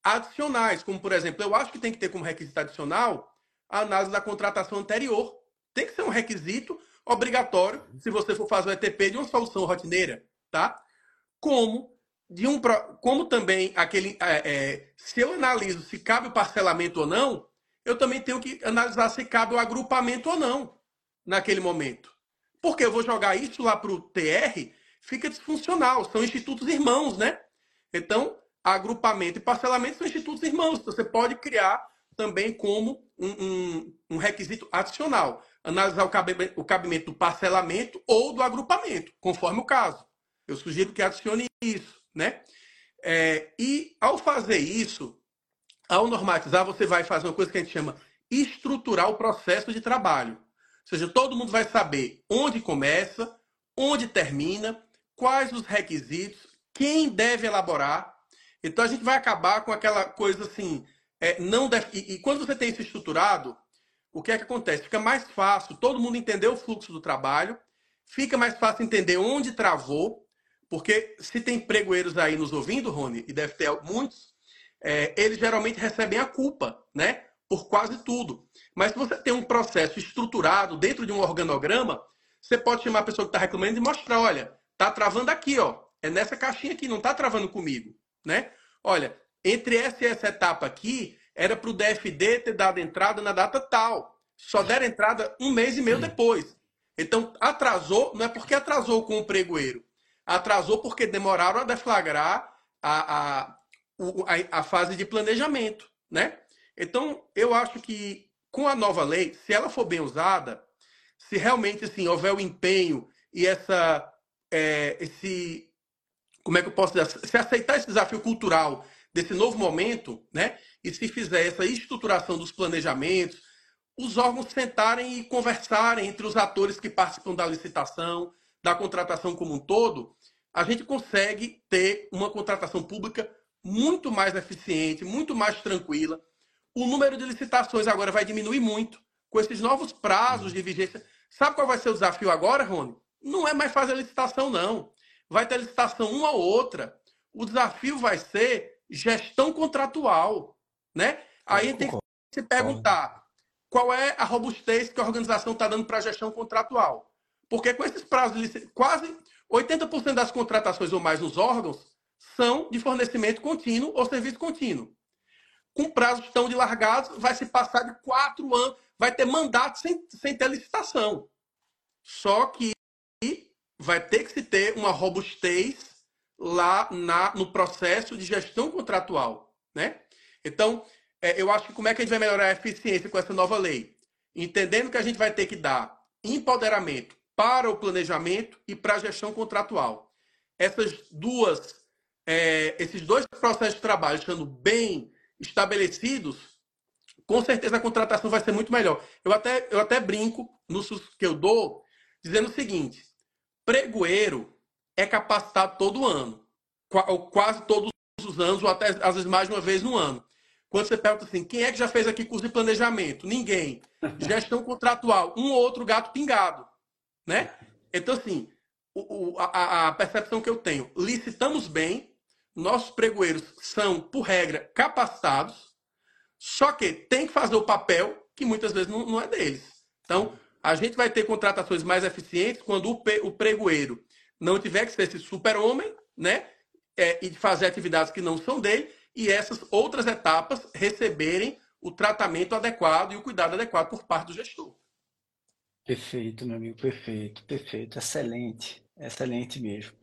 Adicionais, como por exemplo, eu acho que tem que ter como requisito adicional a análise da contratação anterior. Tem que ser um requisito obrigatório se você for fazer o ETP de uma solução rotineira, tá? Como de um como também aquele é, é, se eu analiso se cabe o parcelamento ou não, eu também tenho que analisar se cabe o agrupamento ou não naquele momento. Porque eu vou jogar isso lá para o TR, fica disfuncional. São institutos irmãos, né? Então, agrupamento e parcelamento são institutos irmãos. Então, você pode criar também como um, um, um requisito adicional. Analisar o cabimento, do parcelamento ou do agrupamento, conforme o caso. Eu sugiro que adicione isso, né? É, e ao fazer isso, ao normatizar, você vai fazer uma coisa que a gente chama estruturar o processo de trabalho. Ou seja, todo mundo vai saber onde começa, onde termina, quais os requisitos, quem deve elaborar. Então a gente vai acabar com aquela coisa assim, é, não deve, e, e, quando você tem isso estruturado, o que é que acontece? Fica mais fácil todo mundo entender o fluxo do trabalho, fica mais fácil entender onde travou, porque se tem pregoeiros aí nos ouvindo, Rony, e deve ter muitos, é, eles geralmente recebem a culpa, né? Por quase tudo. Mas se você tem um processo estruturado dentro de um organograma, você pode chamar a pessoa que está reclamando e mostrar, olha, tá travando aqui, ó. É nessa caixinha aqui, não está travando comigo, né? Olha, entre essa e essa etapa aqui, era para o DFD ter dado entrada na data tal. Só deram entrada um mês e meio depois. Então, atrasou, não é porque atrasou com o pregoeiro. Atrasou porque demoraram a deflagrar a, a, a, a fase de planejamento, né? Então, eu acho que com a nova lei, se ela for bem usada, se realmente assim, houver o empenho e essa, é, esse, como é que eu posso dizer, se aceitar esse desafio cultural desse novo momento, né? E se fizer essa estruturação dos planejamentos, os órgãos sentarem e conversarem entre os atores que participam da licitação, da contratação como um todo, a gente consegue ter uma contratação pública muito mais eficiente, muito mais tranquila. O número de licitações agora vai diminuir muito com esses novos prazos de vigência. Sabe qual vai ser o desafio agora, Rony? Não é mais fazer licitação, não. Vai ter licitação uma ou outra. O desafio vai ser gestão contratual, né? Aí a gente tem que se perguntar qual é a robustez que a organização está dando para a gestão contratual. Porque com esses prazos, quase 80% das contratações ou mais nos órgãos são de fornecimento contínuo ou serviço contínuo. Com prazos tão dilargados, vai se passar de quatro anos, vai ter mandato sem, sem ter licitação. Só que vai ter que se ter uma robustez lá na, no processo de gestão contratual, né? Então, é, eu acho que como é que a gente vai melhorar a eficiência com essa nova lei? Entendendo que a gente vai ter que dar empoderamento para o planejamento e para a gestão contratual. Essas duas, é, esses dois processos de trabalho estando bem estabelecidos, com certeza a contratação vai ser muito melhor. Eu até, eu até brinco no que eu dou, dizendo o seguinte: pregoeiro é capacitado todo ano, ou quase todos os anos, ou até às vezes mais de uma vez no ano. Quando você pergunta assim, quem é que já fez aqui curso de planejamento? Ninguém. Gestão contratual, um ou outro gato pingado, né? Então assim, o, o, a, a percepção que eu tenho, licitamos bem, nossos pregoeiros são, por regra, capacitados, só que tem que fazer o papel que muitas vezes não, não é deles. Então, a gente vai ter contratações mais eficientes quando o, o pregoeiro não tiver que ser esse super-homem, né? É, e fazer atividades que não são dele, e essas outras etapas receberem o tratamento adequado e o cuidado adequado por parte do gestor. Perfeito, meu amigo, perfeito, perfeito, excelente, excelente mesmo.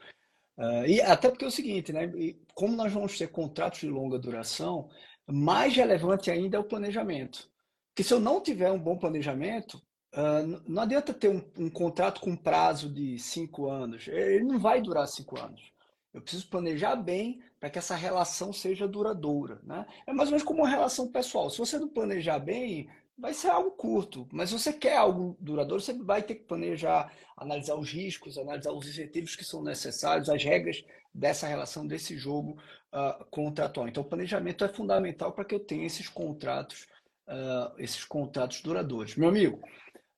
Uh, e até porque é o seguinte, né? Como nós vamos ter contratos de longa duração, mais relevante ainda é o planejamento. Porque se eu não tiver um bom planejamento, Uh, não adianta ter um, um, contrato com prazo de cinco anos. Ele não vai durar cinco anos. Eu preciso planejar bem para que essa relação seja duradoura. Né? É mais ou menos como uma relação pessoal. Se você não planejar bem, vai ser algo curto. Mas se você quer algo duradouro, você vai ter que planejar, analisar os riscos, analisar os incentivos que são necessários, as regras dessa relação, desse jogo uh, contratual. Então, o planejamento é fundamental para que eu tenha esses contratos, uh, esses contratos duradouros. Meu amigo,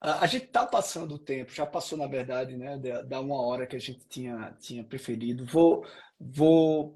a gente está passando o tempo, já passou, na verdade, né, da uma hora que a gente tinha, tinha preferido. Vou, vou,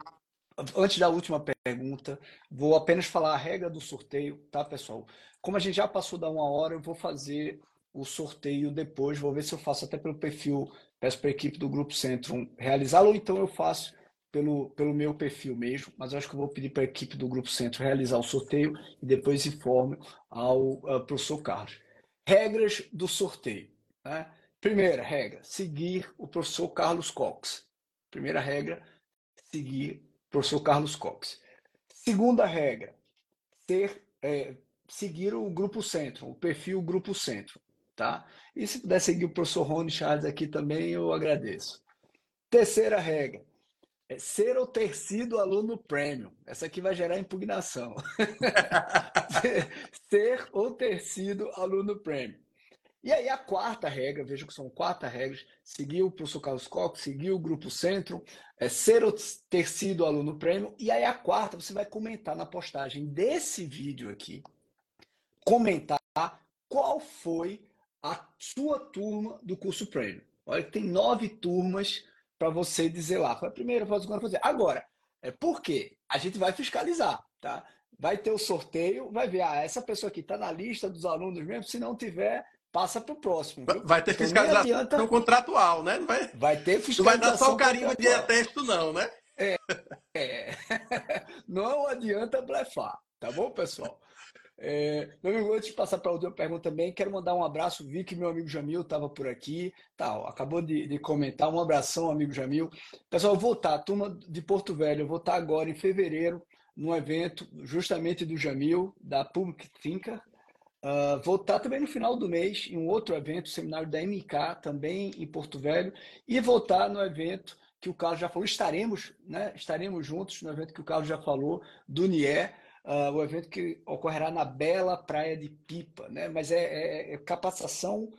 antes da última pergunta, vou apenas falar a regra do sorteio, tá, pessoal? Como a gente já passou da uma hora, eu vou fazer o sorteio depois, vou ver se eu faço até pelo perfil, peço para a equipe do Grupo Centro realizá-lo, ou então eu faço pelo, pelo meu perfil mesmo, mas acho que eu vou pedir para a equipe do Grupo Centro realizar o sorteio e depois informe ao uh, professor Carlos. Regras do sorteio. Né? Primeira regra, seguir o professor Carlos Cox. Primeira regra, seguir o professor Carlos Cox. Segunda regra, ter, é, seguir o Grupo Centro, o perfil Grupo Centro. Tá? E se puder seguir o professor Rony Charles aqui também, eu agradeço. Terceira regra, é ser ou ter sido aluno premium. Essa aqui vai gerar impugnação. ser ou ter sido aluno premium. E aí a quarta regra, veja que são quatro regras, seguir o professor Carlos Cox, seguir o Grupo Centro, é ser ou ter sido aluno premium. E aí a quarta, você vai comentar na postagem desse vídeo aqui, comentar qual foi a sua turma do curso Premium. Olha que tem nove turmas para você dizer lá. Foi a primeira, foi a segunda, fazer. Agora, é por quê? A gente vai fiscalizar, tá? Vai ter o sorteio, vai ver, ah, essa pessoa aqui está na lista dos alunos mesmo, se não tiver, passa para o próximo. Viu? Vai ter então, fiscalização adianta... contratual, né? Não vai, vai ter fiscalização. Não vai dar só o carimbo de atesto, não, né? É, é. Não adianta blefar, tá bom, pessoal? É, meu amigo, antes de passar para a última pergunta também, quero mandar um abraço. Vi que meu amigo Jamil estava por aqui. Tá, ó, acabou de, de, comentar. Um abração, amigo Jamil. Pessoal, eu vou estar, turma de Porto Velho, eu vou estar agora em fevereiro, num evento justamente do Jamil, da Public Thinker. Uh, vou estar também no final do mês em um outro evento, seminário da MK, também em Porto Velho. E vou estar no evento que o Carlos já falou, estaremos, né? Estaremos juntos no evento que o Carlos já falou, do NIE uh, o evento que ocorrerá na bela praia de Pipa, né? Mas é, é, é capacitação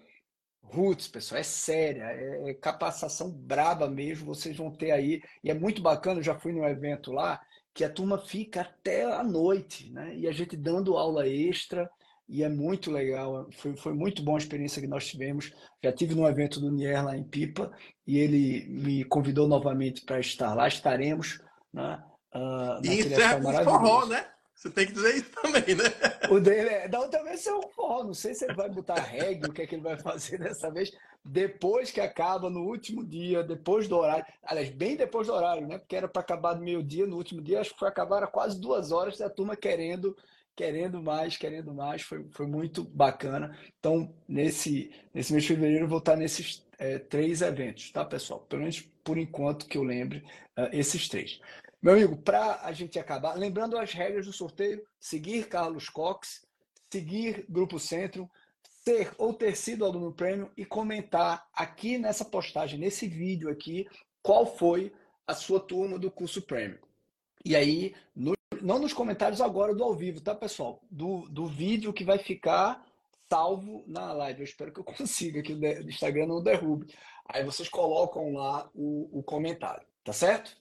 roots, pessoal, é séria, é, é capacitação braba mesmo, vocês vão ter aí, e é muito bacana, eu já fui num evento lá, que a turma fica até a noite, né? E a gente dando aula extra, e é muito legal, foi, foi muito boa a experiência que nós tivemos. Já tive num evento do Nier lá em Pipa, e ele me convidou novamente para estar lá, estaremos, né? Uh, e encerra com forró, né? Você tem que dizer isso também, né? O dele é. Da outra vez é um. Não sei se ele vai botar reggae, o que é que ele vai fazer dessa vez. Depois que acaba, no último dia, depois do horário. Aliás, bem depois do horário, né? Porque era para acabar no meio-dia, no último dia, acho que foi acabar a quase duas horas da turma querendo querendo mais, querendo mais, foi, foi muito bacana. Então, nesse, nesse mês de fevereiro, eu vou estar nesses é, três eventos, tá, pessoal? Pelo menos por enquanto que eu lembre, uh, esses três. Meu amigo, para a gente acabar, lembrando as regras do sorteio, seguir Carlos Cox, seguir Grupo Centro, ser ou ter sido aluno prêmio e comentar aqui nessa postagem, nesse vídeo aqui, qual foi a sua turma do curso prêmio. E aí, no, não nos comentários agora do ao vivo, tá, pessoal? Do, do vídeo que vai ficar salvo na live. Eu espero que eu consiga, que o Instagram não derrube. Aí vocês colocam lá o, o comentário, tá certo?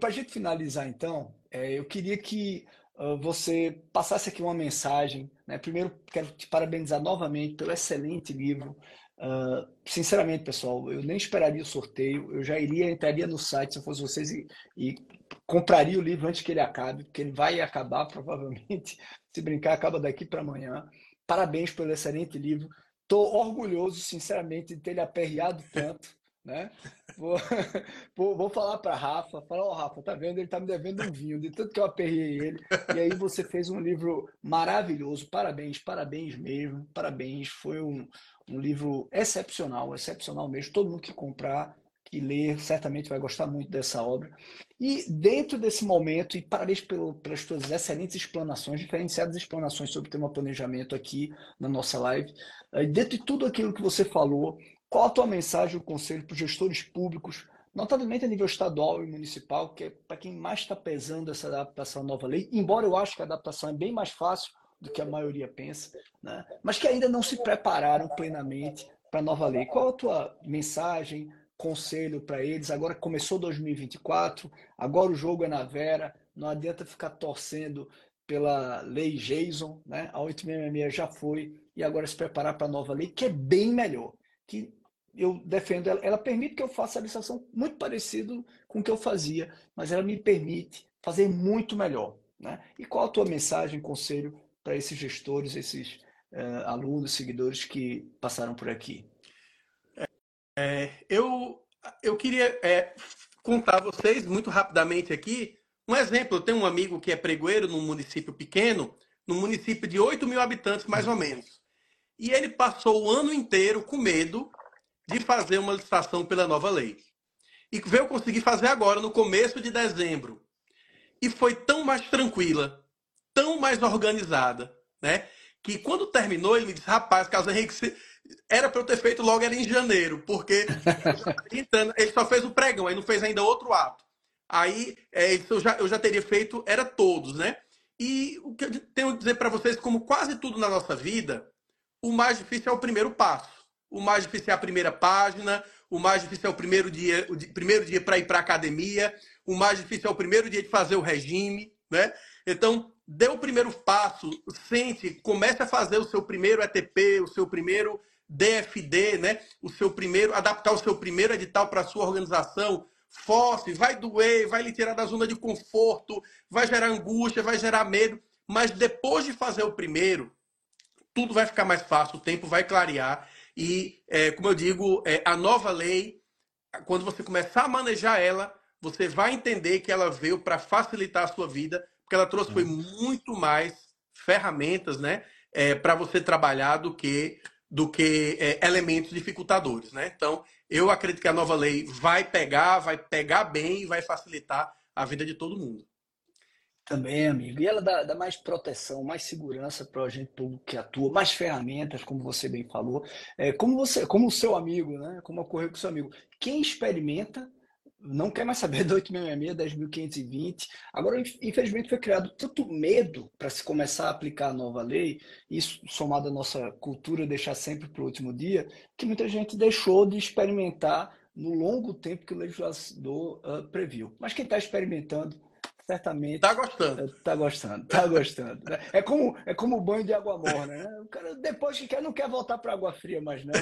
Para a gente finalizar, então, é, eu queria que uh, você passasse aqui uma mensagem. Né? Primeiro, quero te parabenizar novamente pelo excelente livro. Uh, sinceramente, pessoal, eu nem esperaria o sorteio. Eu já iria, entraria no site se eu fosse vocês e, e compraria o livro antes que ele acabe, porque ele vai acabar provavelmente. Se brincar, acaba daqui para amanhã. Parabéns pelo excelente livro. Estou orgulhoso, sinceramente, de ter lhe aperreado tanto né? Vou, vou, falar para Rafa, falar, ó, oh, Rafa, tá vendo? Ele tá me devendo um vinho, de tanto que eu aperrei ele. E aí você fez um livro maravilhoso. Parabéns, parabéns mesmo, parabéns. Foi um, um livro excepcional, excepcional mesmo. Todo mundo que comprar, que ler, certamente vai gostar muito dessa obra. E dentro desse momento, e parabéns pelo, pelas suas excelentes explanações, diferenciadas explanações sobre o tema planejamento aqui na nossa live, dentro de tudo aquilo que você falou, qual a tua mensagem, o conselho para os gestores públicos, notadamente a nível estadual e municipal, que é para quem mais está pesando essa adaptação à nova lei, embora eu acho que a adaptação é bem mais fácil do que a maioria pensa, né? mas que ainda não se prepararam plenamente para a nova lei. Qual a tua mensagem, conselho para eles? Agora começou 2024, agora o jogo é na Vera, não adianta ficar torcendo pela lei Jason, né? a 866 já foi, e agora se preparar para a nova lei, que é bem melhor que eu defendo ela. Ela permite que eu faça a licitação muito parecido com o que eu fazia, mas ela me permite fazer muito melhor. Né? E qual a tua mensagem, conselho para esses gestores, esses uh, alunos, seguidores que passaram por aqui? É, eu, eu queria é, contar a vocês muito rapidamente aqui um exemplo. Eu tenho um amigo que é pregoeiro num município pequeno, num município de 8 mil habitantes, mais ou menos. E ele passou o ano inteiro com medo de fazer uma licitação pela nova lei. E veio conseguir fazer agora, no começo de dezembro. E foi tão mais tranquila, tão mais organizada, né? Que quando terminou, ele me disse, rapaz, Carlos Henrique, era para eu ter feito logo era em janeiro, porque ele só fez o pregão, aí não fez ainda outro ato. Aí é, eu, já, eu já teria feito, era todos, né? E o que eu tenho a dizer para vocês, como quase tudo na nossa vida, o mais difícil é o primeiro passo. O mais difícil é a primeira página, o mais difícil é o primeiro dia, o primeiro dia para ir para a academia, o mais difícil é o primeiro dia de fazer o regime, né? Então, dê o primeiro passo, sente, comece a fazer o seu primeiro ETP, o seu primeiro DFD, né? O seu primeiro, adaptar o seu primeiro edital para a sua organização. Force, vai doer, vai lhe tirar da zona de conforto, vai gerar angústia, vai gerar medo. Mas depois de fazer o primeiro, tudo vai ficar mais fácil, o tempo vai clarear. E, é, como eu digo, é, a nova lei, quando você começar a manejar ela, você vai entender que ela veio para facilitar a sua vida, porque ela trouxe foi muito mais ferramentas, né, é, para você trabalhar do que do que é, elementos dificultadores, né? Então, eu acredito que a nova lei vai pegar, vai pegar bem e vai facilitar a vida de todo mundo. Também, amigo. E ela dá, dá mais proteção, mais segurança para o agente público que atua, mais ferramentas, como você bem falou. É, como você, como o seu amigo, né? Como ocorreu com o seu amigo. Quem experimenta não quer mais saber do 866, 10.520. Agora, infelizmente, foi criado tanto medo para se começar a aplicar a nova lei, isso somado à nossa cultura deixar sempre para o último dia, que muita gente deixou de experimentar no longo tempo que o legislador uh, previu. Mas quem está experimentando certamente. Tá gostando. Tá gostando, tá gostando. Né? É como, é como o banho de água morna, né? O cara, depois que quer, não quer voltar para água fria mais, não.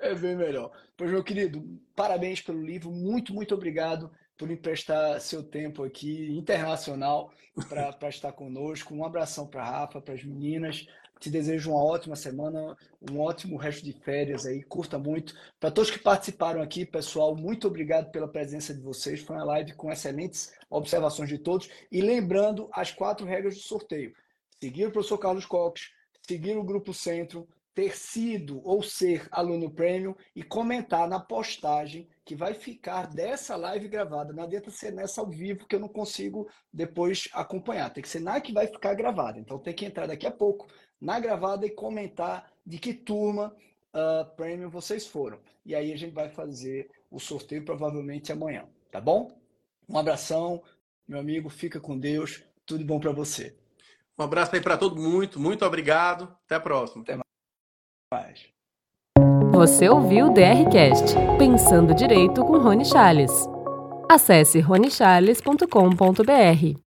É, é bem melhor. Pois, meu querido, parabéns pelo livro. Muito, muito obrigado por emprestar seu tempo aqui, internacional, para estar conosco. Um abração para a Rafa, para as meninas. Te desejo uma ótima semana, um ótimo resto de férias aí, curta muito. Para todos que participaram aqui, pessoal, muito obrigado pela presença de vocês. Foi uma live com excelentes observações de todos. E lembrando as quatro regras do sorteio: seguir o professor Carlos Cox, seguir o Grupo Centro, ter sido ou ser aluno premium e comentar na postagem que vai ficar dessa live gravada. Não adianta ser nessa ao vivo que eu não consigo depois acompanhar. Tem que ser na que vai ficar gravada. Então tem que entrar daqui a pouco na gravada e comentar de que turma uh, premium vocês foram. E aí a gente vai fazer o sorteio provavelmente amanhã, tá bom? Um abração, meu amigo, fica com Deus, tudo bom para você. Um abraço aí para todo mundo, muito obrigado, até a próxima. Até mais. Você ouviu o DRcast, Pensando Direito com Rony Charles. Acesse ronichales.com.br.